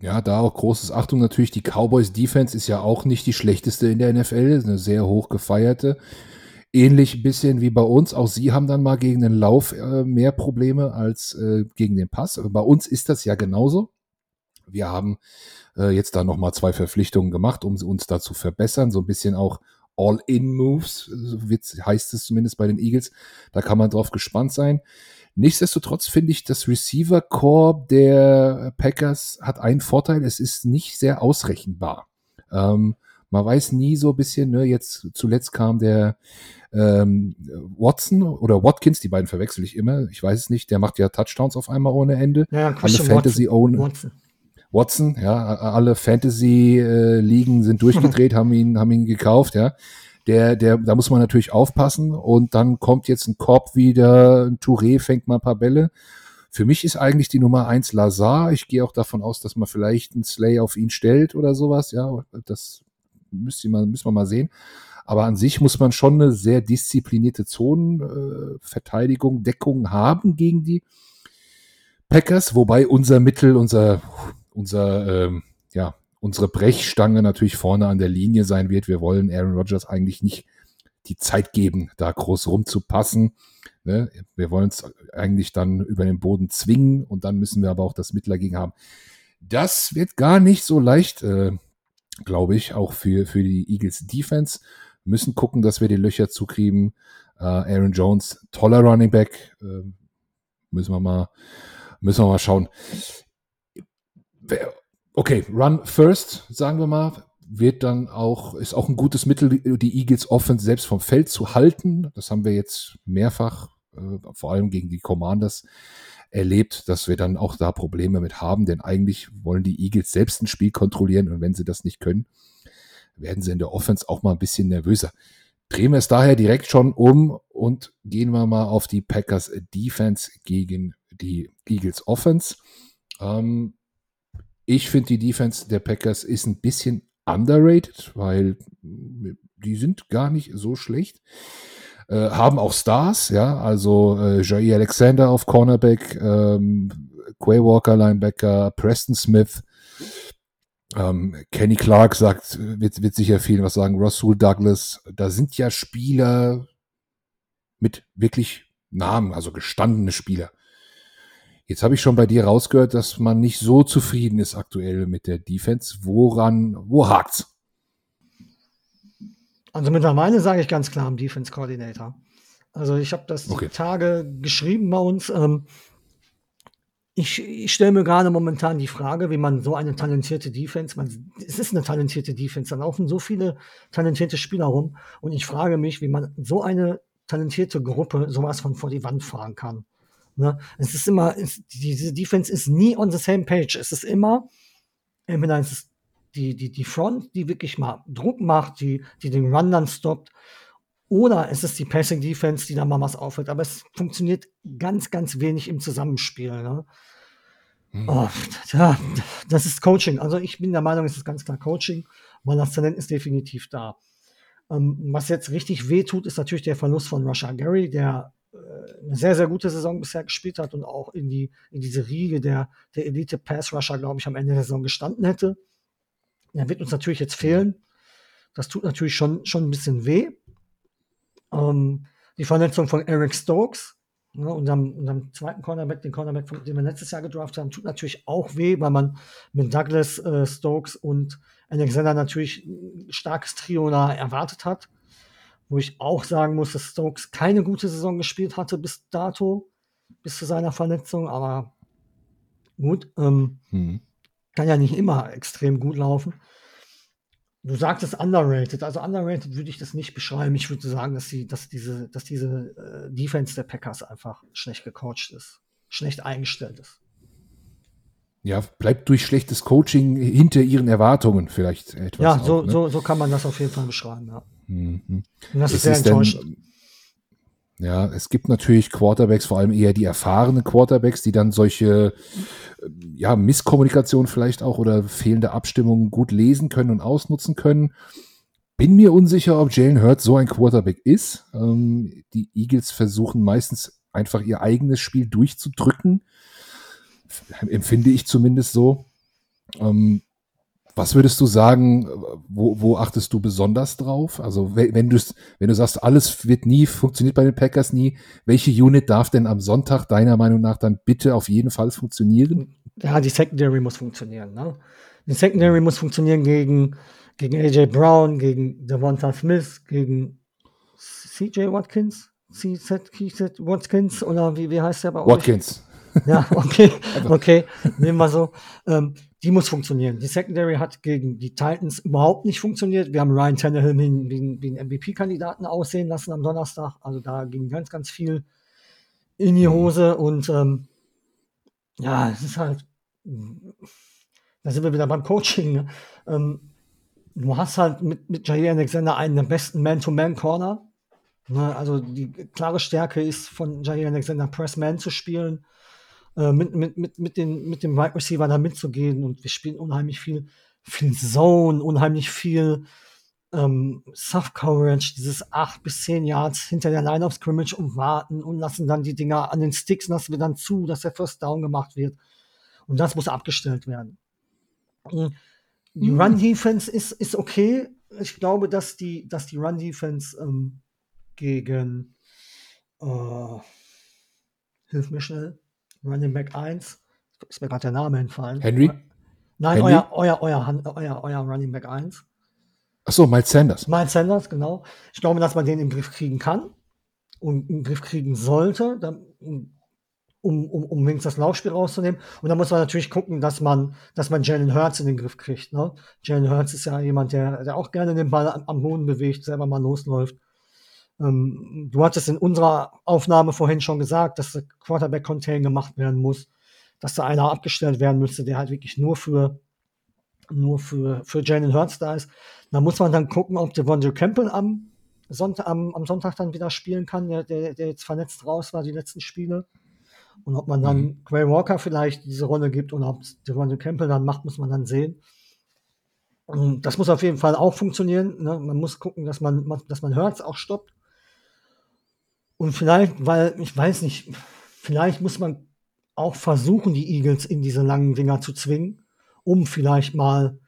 Ja, da auch großes Achtung natürlich. Die Cowboys Defense ist ja auch nicht die schlechteste in der NFL, eine sehr hoch gefeierte ähnlich bisschen wie bei uns. Auch sie haben dann mal gegen den Lauf äh, mehr Probleme als äh, gegen den Pass. Bei uns ist das ja genauso. Wir haben äh, jetzt da nochmal zwei Verpflichtungen gemacht, um uns da zu verbessern. So ein bisschen auch All-in-Moves, so heißt es zumindest bei den Eagles. Da kann man drauf gespannt sein. Nichtsdestotrotz finde ich, das Receiver-Core der Packers hat einen Vorteil. Es ist nicht sehr ausrechenbar. Ähm, man weiß nie so ein bisschen, ne, jetzt zuletzt kam der ähm, Watson oder Watkins, die beiden verwechsel ich immer, ich weiß es nicht, der macht ja Touchdowns auf einmal ohne Ende. Ja, alle Fantasy Watson. Watson. Watson, ja, alle Fantasy-Ligen äh, sind durchgedreht, haben ihn, haben ihn gekauft, ja. Der, der, da muss man natürlich aufpassen und dann kommt jetzt ein Korb wieder, ein Touré fängt mal ein paar Bälle. Für mich ist eigentlich die Nummer eins Lazar. Ich gehe auch davon aus, dass man vielleicht einen Slay auf ihn stellt oder sowas. Ja, das müsste man, müssen wir mal sehen. Aber an sich muss man schon eine sehr disziplinierte Zonenverteidigung, äh, Deckung haben gegen die Packers, wobei unser Mittel, unser, unser, ähm, ja, unsere Brechstange natürlich vorne an der Linie sein wird. Wir wollen Aaron Rodgers eigentlich nicht die Zeit geben, da groß rumzupassen. Ne? Wir wollen es eigentlich dann über den Boden zwingen und dann müssen wir aber auch das Mittel dagegen haben. Das wird gar nicht so leicht, äh, glaube ich, auch für, für die Eagles Defense müssen gucken, dass wir die Löcher zukriegen. Äh, Aaron Jones, toller Running Back. Äh, müssen wir mal, müssen wir mal schauen. Okay, Run First, sagen wir mal, wird dann auch, ist auch ein gutes Mittel, die Eagles Offense selbst vom Feld zu halten. Das haben wir jetzt mehrfach, äh, vor allem gegen die Commanders, erlebt, dass wir dann auch da Probleme mit haben, denn eigentlich wollen die Eagles selbst ein Spiel kontrollieren und wenn sie das nicht können, werden sie in der Offense auch mal ein bisschen nervöser. Drehen wir es daher direkt schon um und gehen wir mal auf die Packers Defense gegen die Eagles Offense. Ähm, ich finde, die Defense der Packers ist ein bisschen underrated, weil die sind gar nicht so schlecht. Äh, haben auch Stars, ja, also äh, Jair Alexander auf Cornerback, ähm, Quay Walker Linebacker, Preston Smith, ähm, Kenny Clark sagt, wird, wird sicher vielen was sagen, Rasul Douglas, da sind ja Spieler mit wirklich Namen, also gestandene Spieler. Jetzt habe ich schon bei dir rausgehört, dass man nicht so zufrieden ist aktuell mit der Defense. Woran, wo hakt's? Also mittlerweile sage ich ganz klar am Defense Coordinator. Also ich habe das okay. die Tage geschrieben bei uns. Ähm, ich, ich stelle mir gerade momentan die Frage, wie man so eine talentierte Defense, man, es ist eine talentierte Defense, da laufen so viele talentierte Spieler rum und ich frage mich, wie man so eine talentierte Gruppe sowas von vor die Wand fahren kann. Ne? Es ist immer, es, diese Defense ist nie on the same page. Es ist immer, entweder es ist die, die, die Front, die wirklich mal Druck macht, die, die den Run dann stoppt, oder es ist die Passing Defense, die da mal was aufhört. Aber es funktioniert ganz, ganz wenig im Zusammenspiel. Ne? Mhm. Oh, ja, das ist Coaching. Also ich bin der Meinung, es ist ganz klar Coaching, weil das Talent ist definitiv da. Ähm, was jetzt richtig weh tut, ist natürlich der Verlust von Russia Gary, der äh, eine sehr, sehr gute Saison bisher gespielt hat und auch in, die, in diese Riege der, der Elite Pass Rusher, glaube ich, am Ende der Saison gestanden hätte. Er wird uns natürlich jetzt fehlen. Das tut natürlich schon, schon ein bisschen weh. Ähm, die Verletzung von Eric Stokes, ne, unserem, unserem zweiten Cornerback, den Cornerback, von, den wir letztes Jahr gedraft haben, tut natürlich auch weh, weil man mit Douglas, äh, Stokes und Alexander natürlich ein starkes Trio da erwartet hat. Wo ich auch sagen muss, dass Stokes keine gute Saison gespielt hatte bis dato, bis zu seiner Verletzung, aber Gut, ähm, mhm. Kann ja nicht immer extrem gut laufen. Du sagtest underrated. Also underrated würde ich das nicht beschreiben. Ich würde sagen, dass, die, dass diese, dass diese äh, Defense der Packers einfach schlecht gecoacht ist, schlecht eingestellt ist. Ja, bleibt durch schlechtes Coaching hinter ihren Erwartungen vielleicht etwas. Ja, so, auch, ne? so, so kann man das auf jeden Fall beschreiben, ja. Mhm. Und das ist, ist sehr enttäuschend. Ja, es gibt natürlich Quarterbacks, vor allem eher die erfahrenen Quarterbacks, die dann solche ja, Misskommunikation vielleicht auch oder fehlende Abstimmung gut lesen können und ausnutzen können. Bin mir unsicher, ob Jalen Hurts so ein Quarterback ist. Ähm, die Eagles versuchen meistens einfach ihr eigenes Spiel durchzudrücken. Empfinde ich zumindest so. Ähm, was würdest du sagen, wo, wo achtest du besonders drauf? Also wenn du wenn du sagst, alles wird nie, funktioniert bei den Packers nie, welche Unit darf denn am Sonntag deiner Meinung nach dann bitte auf jeden Fall funktionieren? Ja, die Secondary muss funktionieren. Ne? Die Secondary muss funktionieren gegen, gegen AJ Brown, gegen Devonta Smith, gegen CJ Watkins, CZ Watkins oder wie, wie heißt der bei euch? Watkins. Ja, okay, okay, nehmen wir so. Ähm, die muss funktionieren. Die Secondary hat gegen die Titans überhaupt nicht funktioniert. Wir haben Ryan Tannehill wie, wie einen MVP-Kandidaten aussehen lassen am Donnerstag. Also da ging ganz, ganz viel in die Hose und ähm, ja, es ist halt, da sind wir wieder beim Coaching. Ne? Ähm, du hast halt mit, mit Jair Alexander einen der besten Man-to-Man-Corner. Ne? Also die klare Stärke ist von Jair Alexander Press-Man zu spielen äh, mit, mit, mit, mit, den, mit dem Wide Receiver da mitzugehen und wir spielen unheimlich viel, viel Zone, unheimlich viel ähm, Soft Coverage, dieses 8 bis 10 Yards hinter der Line of Scrimmage und warten und lassen dann die Dinger an den Sticks, lassen wir dann zu, dass der First Down gemacht wird. Und das muss abgestellt werden. Die mhm. Run Defense ist, ist okay. Ich glaube, dass die, dass die Run Defense ähm, gegen äh, hilf mir schnell. Running Back 1. Ist mir gerade der Name entfallen. Henry? Nein, Henry? Euer, euer, euer, euer, euer Running Back 1. Achso, Miles Sanders. Miles Sanders, genau. Ich glaube, dass man den im Griff kriegen kann und im Griff kriegen sollte, um, um, um wenigstens das Laufspiel rauszunehmen. Und dann muss man natürlich gucken, dass man, dass man Jalen Hurts in den Griff kriegt. Ne? Jalen Hurts ist ja jemand, der, der auch gerne den Ball am, am Boden bewegt, selber mal losläuft. Ähm, du hattest in unserer Aufnahme vorhin schon gesagt, dass der Quarterback-Contain gemacht werden muss, dass da einer abgestellt werden müsste, der halt wirklich nur für nur für, für Jalen Hurts da ist. Da muss man dann gucken, ob Devondre Campbell am Sonntag, am, am Sonntag dann wieder spielen kann, der, der, der jetzt verletzt raus war, die letzten Spiele. Und ob man dann mhm. Gray Walker vielleicht diese Rolle gibt und ob Devondre Campbell dann macht, muss man dann sehen. Und das muss auf jeden Fall auch funktionieren. Ne? Man muss gucken, dass man, dass man Hurts auch stoppt. Und vielleicht, weil, ich weiß nicht, vielleicht muss man auch versuchen, die Eagles in diese langen Dinger zu zwingen, um vielleicht mal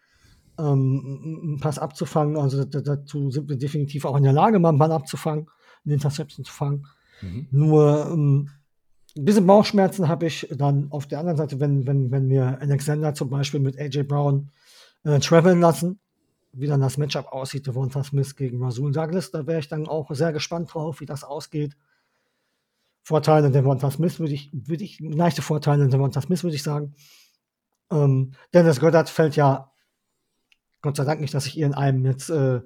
ähm, einen Pass abzufangen. Also dazu sind wir definitiv auch in der Lage, mal einen Ball abzufangen, einen Interception zu fangen. Mhm. Nur ähm, ein bisschen Bauchschmerzen habe ich dann auf der anderen Seite, wenn, wenn, wenn wir Alexander zum Beispiel mit AJ Brown äh, traveln lassen, wie dann das Matchup aussieht, Devonta Smith gegen Rasul Douglas. Da wäre ich dann auch sehr gespannt drauf, wie das ausgeht. Vorteile Devonta Smith würde ich, würde ich, leichte Vorteile Devonta Smith würde ich sagen. Ähm, Dennis Goddard fällt ja, Gott sei Dank nicht, dass ich ihr in einem jetzt äh,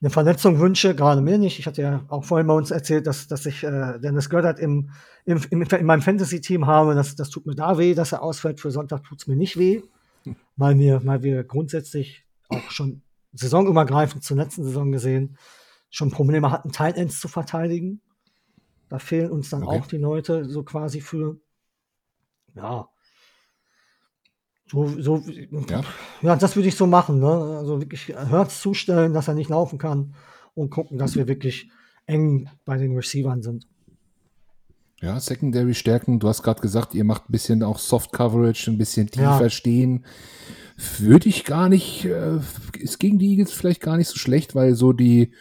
eine Verletzung wünsche, gerade mir nicht. Ich hatte ja auch vorhin bei uns erzählt, dass, dass ich äh, Dennis Goddard im, im, im, in meinem Fantasy-Team habe. Das, das tut mir da weh, dass er ausfällt. Für Sonntag tut es mir nicht weh, weil wir, weil wir grundsätzlich auch schon saisonübergreifend zur letzten Saison gesehen schon Probleme hatten, Tight Ends zu verteidigen. Da fehlen uns dann okay. auch die Leute so quasi für, ja, so, so ja. ja, das würde ich so machen. Ne? Also wirklich Hurts zustellen, dass er nicht laufen kann und gucken, dass wir wirklich eng bei den Receivern sind. Ja, Secondary Stärken. Du hast gerade gesagt, ihr macht ein bisschen auch Soft Coverage, ein bisschen tiefer ja. stehen würde ich gar nicht, äh, ist gegen die Eagles vielleicht gar nicht so schlecht, weil so die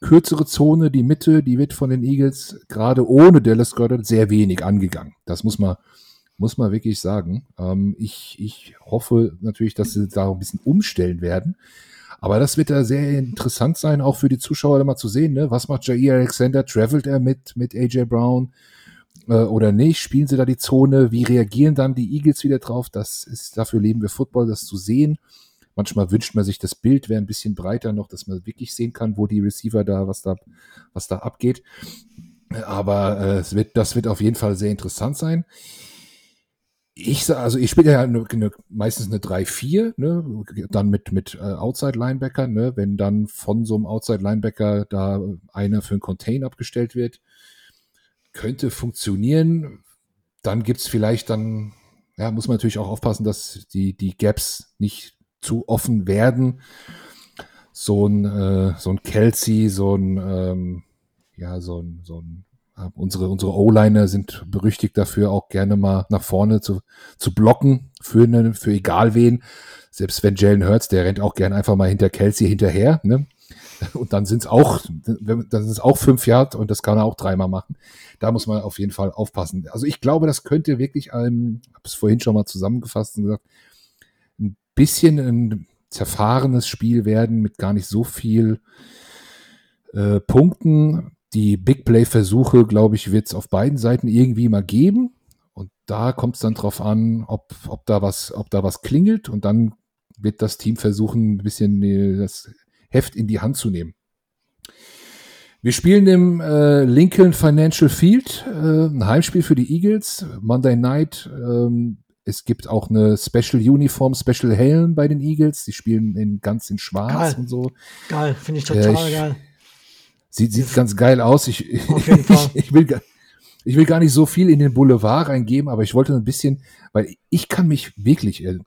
kürzere Zone, die Mitte, die wird von den Eagles gerade ohne Dallas Goddard sehr wenig angegangen. Das muss man, muss man wirklich sagen. Ähm, ich, ich hoffe natürlich, dass sie da ein bisschen umstellen werden. Aber das wird da sehr interessant sein, auch für die Zuschauer mal zu sehen, ne? Was macht Jair Alexander? Travelt er mit, mit AJ Brown? Äh, oder nicht? Spielen sie da die Zone? Wie reagieren dann die Eagles wieder drauf? Das ist, dafür leben wir Football, das zu sehen. Manchmal wünscht man sich, das Bild wäre ein bisschen breiter noch, dass man wirklich sehen kann, wo die Receiver da, was da, was da abgeht. Aber äh, es wird, das wird auf jeden Fall sehr interessant sein. Ich sag, also ich spiele ja eine, eine, meistens eine 3-4, ne, dann mit, mit äh, Outside-Linebacker, ne, wenn dann von so einem Outside-Linebacker da einer für einen Contain abgestellt wird, könnte funktionieren. Dann gibt's vielleicht dann, ja, muss man natürlich auch aufpassen, dass die, die Gaps nicht zu offen werden. So ein, äh, so ein Kelsey, so ein, ähm, ja, so ein, so ein äh, Unsere, unsere O-Liner sind berüchtigt dafür, auch gerne mal nach vorne zu, zu blocken für, eine, für egal wen. Selbst wenn Jalen Hurts, der rennt auch gerne einfach mal hinter Kelsey hinterher. Ne? Und dann sind es auch, dann sind es auch fünf Yard und das kann er auch dreimal machen. Da muss man auf jeden Fall aufpassen. Also ich glaube, das könnte wirklich, ähm, habe es vorhin schon mal zusammengefasst und gesagt, ein bisschen ein zerfahrenes Spiel werden mit gar nicht so viel äh, Punkten. Die Big Play-Versuche, glaube ich, wird es auf beiden Seiten irgendwie mal geben. Und da kommt es dann drauf an, ob, ob, da was, ob da was klingelt. Und dann wird das Team versuchen, ein bisschen äh, das Heft in die Hand zu nehmen. Wir spielen im äh, Lincoln Financial Field, äh, ein Heimspiel für die Eagles, Monday Night. Ähm, es gibt auch eine Special Uniform, Special Helm bei den Eagles. Die spielen in, ganz in Schwarz geil. und so. Geil, finde ich total äh, ich, geil. Sieht, sieht ganz geil aus. Ich, ich, ich, will, ich will gar nicht so viel in den Boulevard reingeben, aber ich wollte ein bisschen, weil ich kann mich wirklich äh,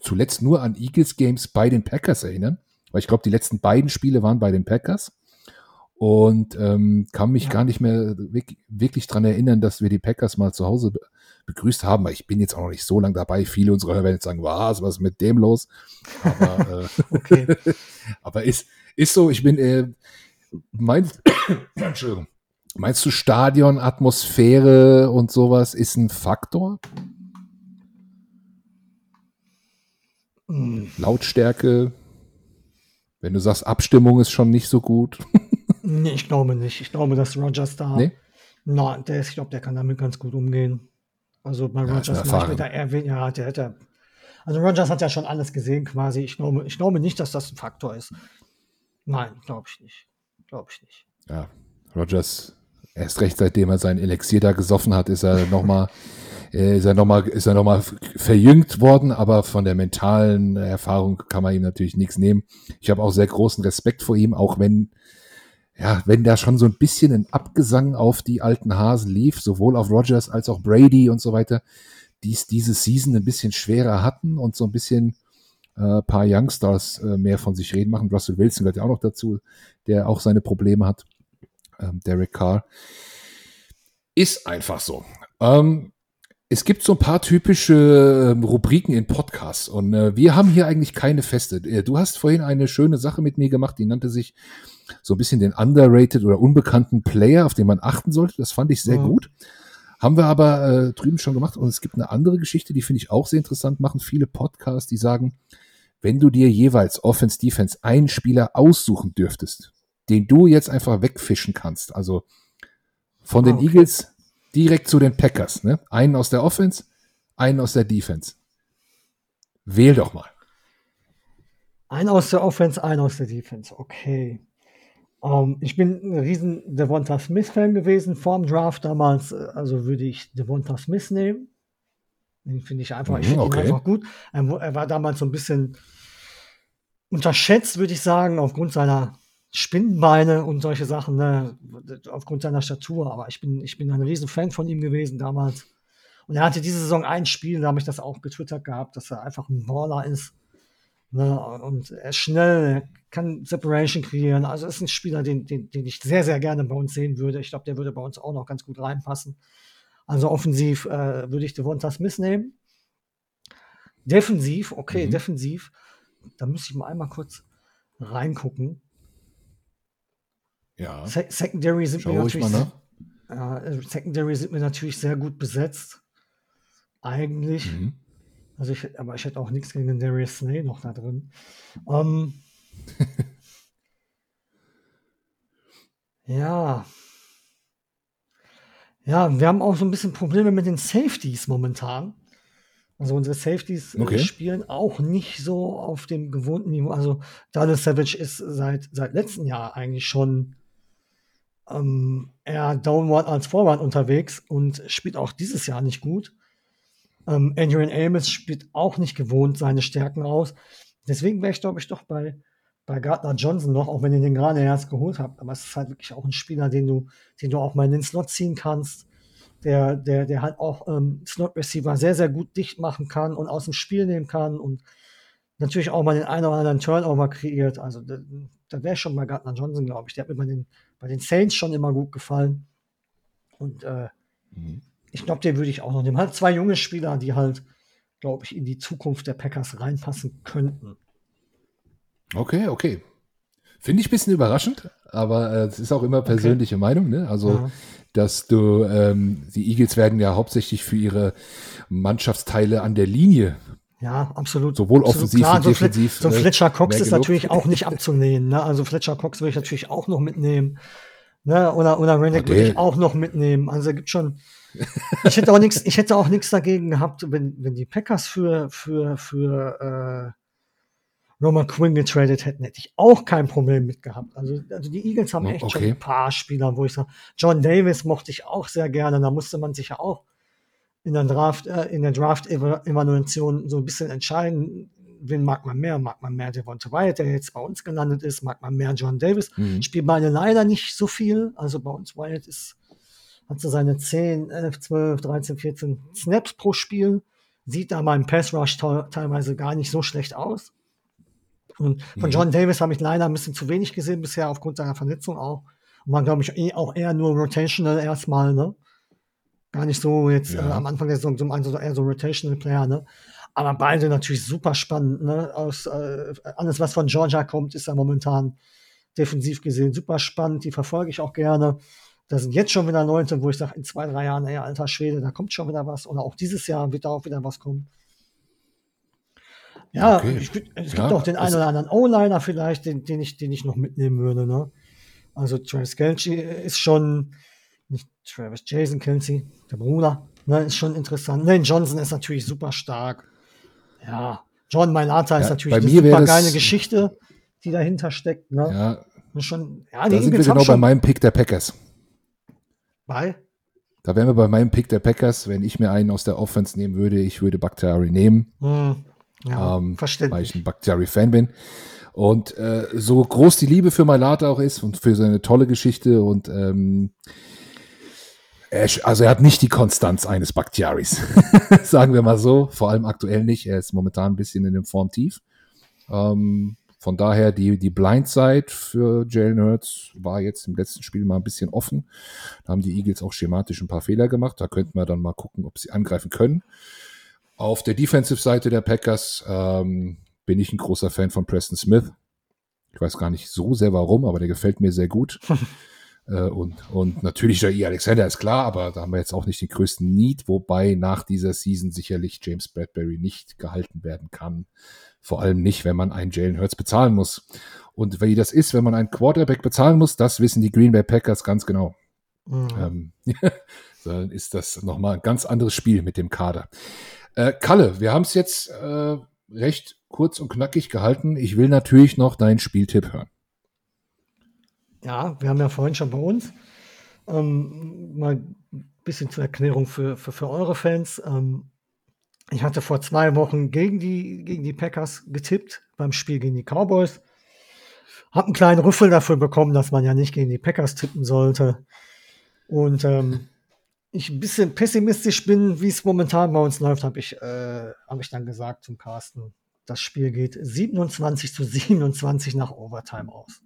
zuletzt nur an Eagles Games bei den Packers erinnern, weil ich glaube, die letzten beiden Spiele waren bei den Packers und ähm, kann mich ja. gar nicht mehr wirklich, dran erinnern, dass wir die Packers mal zu Hause begrüßt haben, weil ich bin jetzt auch noch nicht so lange dabei. Viele unserer Hörer werden jetzt sagen, was, was ist mit dem los? Aber, äh, aber ist, ist so, ich bin, äh, meinst, Entschuldigung, meinst du Stadion, Atmosphäre und sowas ist ein Faktor? Hm. Lautstärke, wenn du sagst, Abstimmung ist schon nicht so gut. nee, ich glaube nicht. Ich glaube, dass Rogers da. Nee? Nein, der ist, ich glaube, der kann damit ganz gut umgehen. Also bei ja, Rogers mir da eher weniger. Ja, der hätte. Also Rogers hat ja schon alles gesehen quasi. Ich glaube, ich glaube nicht, dass das ein Faktor ist. Nein, glaube ich nicht. Glaube ich nicht. Ja, Rogers, erst recht seitdem er sein Elixier da gesoffen hat, ist er nochmal äh, ist er nochmal ist er noch verjüngt worden, aber von der mentalen Erfahrung kann man ihm natürlich nichts nehmen. Ich habe auch sehr großen Respekt vor ihm, auch wenn ja, wenn da schon so ein bisschen ein Abgesang auf die alten Hasen lief, sowohl auf Rogers als auch Brady und so weiter, die es diese Season ein bisschen schwerer hatten und so ein bisschen äh, paar Youngstars äh, mehr von sich reden machen. Russell Wilson gehört ja auch noch dazu, der auch seine Probleme hat. Ähm, Derek Carr. Ist einfach so. Ähm, es gibt so ein paar typische äh, Rubriken in Podcasts und äh, wir haben hier eigentlich keine feste. Äh, du hast vorhin eine schöne Sache mit mir gemacht, die nannte sich so ein bisschen den underrated oder unbekannten Player, auf den man achten sollte. Das fand ich sehr mhm. gut. Haben wir aber äh, drüben schon gemacht. Und es gibt eine andere Geschichte, die finde ich auch sehr interessant. Machen viele Podcasts, die sagen, wenn du dir jeweils Offense, Defense einen Spieler aussuchen dürftest, den du jetzt einfach wegfischen kannst, also von den okay. Eagles direkt zu den Packers, ne? Einen aus der Offense, einen aus der Defense. Wähl doch mal. Einen aus der Offense, einen aus der Defense. Okay. Um, ähm, ich bin ein riesen Devonta Smith-Fan gewesen vor dem Draft damals. Also würde ich Devonta Smith nehmen. Den finde ich einfach, ich finde okay. ihn einfach gut. Er, er, war damals so ein bisschen unterschätzt, würde ich sagen, aufgrund seiner Spinnenbeine und solche Sachen, ne, aufgrund seiner Statur. Aber ich bin, ich bin ein riesen Fan von ihm gewesen damals. Und er hatte diese Saison ein Spiel, da habe ich das auch getwittert gehabt, dass er einfach ein Baller ist. Ne, und er ist schnell, er kann Separation kreieren. Also ist ein Spieler, den, den, den ich sehr, sehr gerne bei uns sehen würde. Ich glaube, der würde bei uns auch noch ganz gut reinpassen. Also offensiv äh, würde ich Devonta Smith nehmen. Defensiv, okay, mhm. defensiv. Da müsste ich mal einmal kurz reingucken. Ja. Se Secondary sind Schau wir natürlich. Äh, Secondary sind wir natürlich sehr gut besetzt. Eigentlich. Mhm. Also ich, aber ich hätte auch nichts gegen den Darius Slay noch da drin. Ähm, ja. Ja, wir haben auch so ein bisschen Probleme mit den Safeties momentan. Also unsere Safeties äh, Okay. spielen auch nicht so auf dem gewohnten Niveau. Also Dallas Savage ist seit, seit letztem Jahr eigentlich schon ähm, eher downward als forward unterwegs und spielt auch dieses Jahr nicht gut. Ähm, Adrian Amos spielt auch nicht gewohnt seine Stärken aus. Deswegen wäre ich, glaube ich, doch bei, bei Gardner Johnson noch, auch wenn ihr den gerade erst geholt habt. Aber es ist halt wirklich auch ein Spieler, den du, den du auch mal in den Slot ziehen kannst, der, der, der halt auch ähm, Slot Receiver sehr, sehr gut dicht machen kann und aus dem Spiel nehmen kann und natürlich auch mal den einen oder anderen Turnover kreiert. Also da, da wäre schon bei Gardner Johnson, glaube ich. Der hat bei den, bei den Saints schon immer gut gefallen. Und äh, Mhm. ich glaube, den würde ich auch noch nehmen. Halt zwei junge Spieler, die halt, glaube ich, in die Zukunft der Packers reinpassen könnten. Okay, okay. Finde ich ein bisschen überraschend, aber äh, es ist auch immer persönliche Meinung. Ne? Also, Ja. dass du, ähm, die Eagles werden ja hauptsächlich für ihre Mannschaftsteile an der Linie, Ja, absolut. Sowohl absolut offensiv klar. wie so, Fle- defensiv, So äh, Fletcher Cox ist gelobt. natürlich auch nicht abzunehmen. Ne? Also Fletcher Cox würde ich natürlich auch noch mitnehmen. Ne? Oder, oder Rennick würde ich auch noch mitnehmen. Also es gibt schon. Ich hätte auch nichts, ich hätte auch nichts dagegen gehabt, wenn, wenn die Packers für, für, für äh, Roman Quinn getradet hätten, hätte ich auch kein Problem mit gehabt. Also, also die Eagles haben echt schon okay. ein paar Spieler, wo ich sage, John Davis mochte ich auch sehr gerne. Da musste man sich ja auch in der Draft, äh, in der Draft-Evaluation so ein bisschen entscheiden, wen mag man mehr? Mag man mehr Devonta Wyatt, der jetzt bei uns gelandet ist? Mag man mehr John Davis? Mhm. Spielt beide leider nicht so viel. Also bei uns Wyatt ist, hat so seine 10, 11, 12, 13, 14 Snaps pro Spiel. Sieht da beim Pass Rush te- teilweise gar nicht so schlecht aus. Und von Mhm. John Davis habe ich leider ein bisschen zu wenig gesehen bisher, aufgrund seiner Verletzung auch. Und man, glaube ich, eh auch eher nur rotational erstmal, ne? Gar nicht so jetzt Ja. äh, am Anfang der Saison so, also eher so rotational Player, ne? Aber beide natürlich super spannend, ne? Aus, äh, alles, was von Georgia kommt, ist ja momentan defensiv gesehen super spannend. Die verfolge ich auch gerne. Da sind jetzt schon wieder Leute, wo ich sage, in zwei, drei Jahren, ey, alter Schwede, da kommt schon wieder was. Oder auch dieses Jahr wird da auch wieder was kommen. Ja, Okay. ich, es Ja, gibt auch den einen oder anderen O-Liner vielleicht, den, den, ich, den ich noch mitnehmen würde. Ne? Also Travis Kelce ist schon, nicht Travis, Jason Kelce, der Bruder, ne, ist schon interessant. Lane Johnson ist natürlich super stark. Ja, John Mailata ist Ja, natürlich bei eine super geile Geschichte, die dahinter steckt. Ne? Ja, ist Schon, ja, da sind wir genau bei meinem Pick der Packers. bei. Da wären wir bei meinem Pick der Packers, wenn ich mir einen aus der Offense nehmen würde, ich würde Bakhtiari nehmen, Hm, ja, ähm, weil ich ein Bakhtiari-Fan bin. Und äh, so groß die Liebe für Mailata auch ist und für seine tolle Geschichte und ähm, er, also er hat nicht die Konstanz eines Bakhtiaris, sagen wir mal so, vor allem aktuell nicht. Er ist momentan ein bisschen in dem Formtief. Ähm, von daher die, die Blindside für Jalen Hurts war jetzt im letzten Spiel mal ein bisschen offen. Da haben die Eagles auch schematisch ein paar Fehler gemacht. Da könnten wir dann mal gucken, ob sie angreifen können. Auf der Defensive-Seite der Packers ähm, bin ich ein großer Fan von Preston Smith. Ich weiß gar nicht so sehr warum, aber der gefällt mir sehr gut. äh, und, und natürlich Jair Alexander ist klar, aber da haben wir jetzt auch nicht den größten Need, wobei nach dieser Season sicherlich James Bradbury nicht gehalten werden kann. Vor allem nicht, wenn man einen Jalen Hurts bezahlen muss. Und wie das ist, wenn man einen Quarterback bezahlen muss, das wissen die Green Bay Packers ganz genau. Hm. Ähm, dann ist das nochmal ein ganz anderes Spiel mit dem Kader. Äh, Kalle, wir haben es jetzt äh, recht kurz und knackig gehalten. Ich will natürlich noch deinen Spieltipp hören. Ja, wir haben ja vorhin schon bei uns ähm, mal ein bisschen zur Erklärung für, für, für eure Fans. Ähm, ich hatte vor zwei Wochen gegen die, gegen die Packers getippt beim Spiel gegen die Cowboys. Hab einen kleinen Rüffel dafür bekommen, dass man ja nicht gegen die Packers tippen sollte. Und ähm, ich ein bisschen pessimistisch bin, wie es momentan bei uns läuft, habe ich, äh, hab ich dann gesagt zum Carsten. Das Spiel geht 27 zu 27 nach Overtime aus.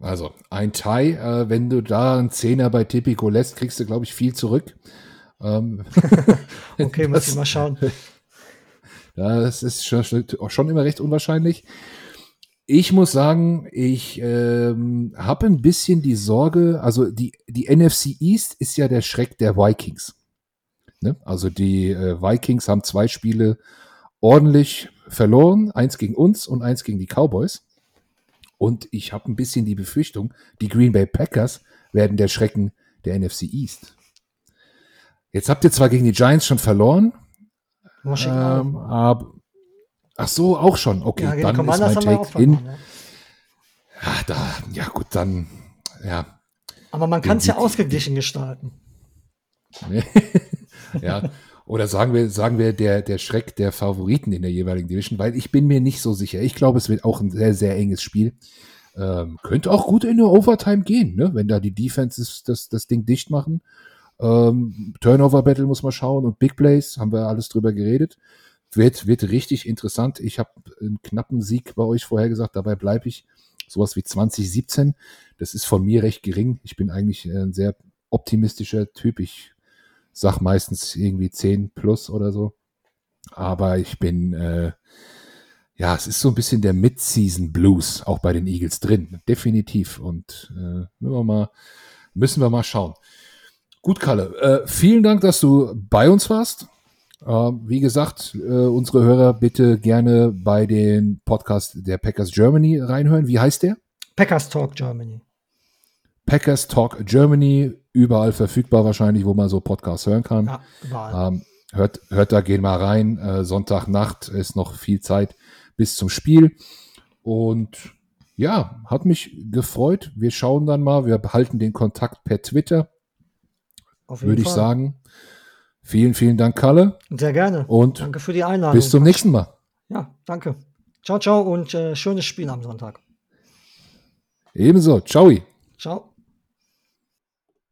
Also ein Tie, äh, wenn du da einen Zehner bei Tipico lässt, kriegst du, glaube ich, viel zurück. Ähm, Okay, muss ich mal schauen. Das ist schon, schon immer recht unwahrscheinlich. Ich muss sagen, ich ähm, habe ein bisschen die Sorge, also die, die NFC East ist ja der Schreck der Vikings. Ne? Also die äh, Vikings haben zwei Spiele ordentlich verloren, eins gegen uns und eins gegen die Cowboys. Und ich habe ein bisschen die Befürchtung, die Green Bay Packers werden der Schrecken der NFC East. Jetzt habt ihr zwar gegen die Giants schon verloren, Washington. ähm, aber ach so, auch schon. Okay, ja, dann ist mein Take in. verloren, ja. Ja, da, ja gut, dann, ja, Aber man kann es ja ausgeglichen gestalten. ja. Oder sagen wir, sagen wir der, der Schreck der Favoriten in der jeweiligen Division, weil ich bin mir nicht so sicher. Ich glaube, es wird auch ein sehr, sehr enges Spiel. Ähm, könnte auch gut in eine Overtime gehen, ne? wenn da die Defenses das, das Ding dicht machen. Ähm, Turnover Battle muss man schauen und Big Plays, haben wir alles drüber geredet. Wird, wird richtig interessant. Ich habe einen knappen Sieg bei euch vorher gesagt, dabei bleibe ich. Sowas wie 2017. Das ist von mir recht gering. Ich bin eigentlich ein sehr optimistischer Typ. Ich sag meistens irgendwie 10 plus oder so. Aber ich bin, äh, ja, es ist so ein bisschen der Mid-Season Blues auch bei den Eagles drin. Definitiv. Und äh, müssen, wir mal, müssen wir mal schauen. Gut, Kalle. Äh, vielen Dank, dass du bei uns warst. Äh, wie gesagt, äh, unsere Hörer bitte gerne bei den Podcast der Packers Germany reinhören. Wie heißt der? Packers Talk Germany. Packers Talk Germany, überall verfügbar wahrscheinlich, wo man so Podcasts hören kann. Ja, überall. Ähm, hört, hört da, gehen mal rein. Äh, Sonntagnacht ist noch viel Zeit bis zum Spiel. Und ja, hat mich gefreut. Wir schauen dann mal. Wir behalten den Kontakt per Twitter, Auf jeden würde ich Fall. sagen. Vielen, vielen Dank, Kalle. Sehr gerne. Und danke für die Einladung. bis zum nächsten Mal. Ja, danke. Ciao, ciao und äh, schönes Spiel am Sonntag. Ebenso. Ciao. Ciao.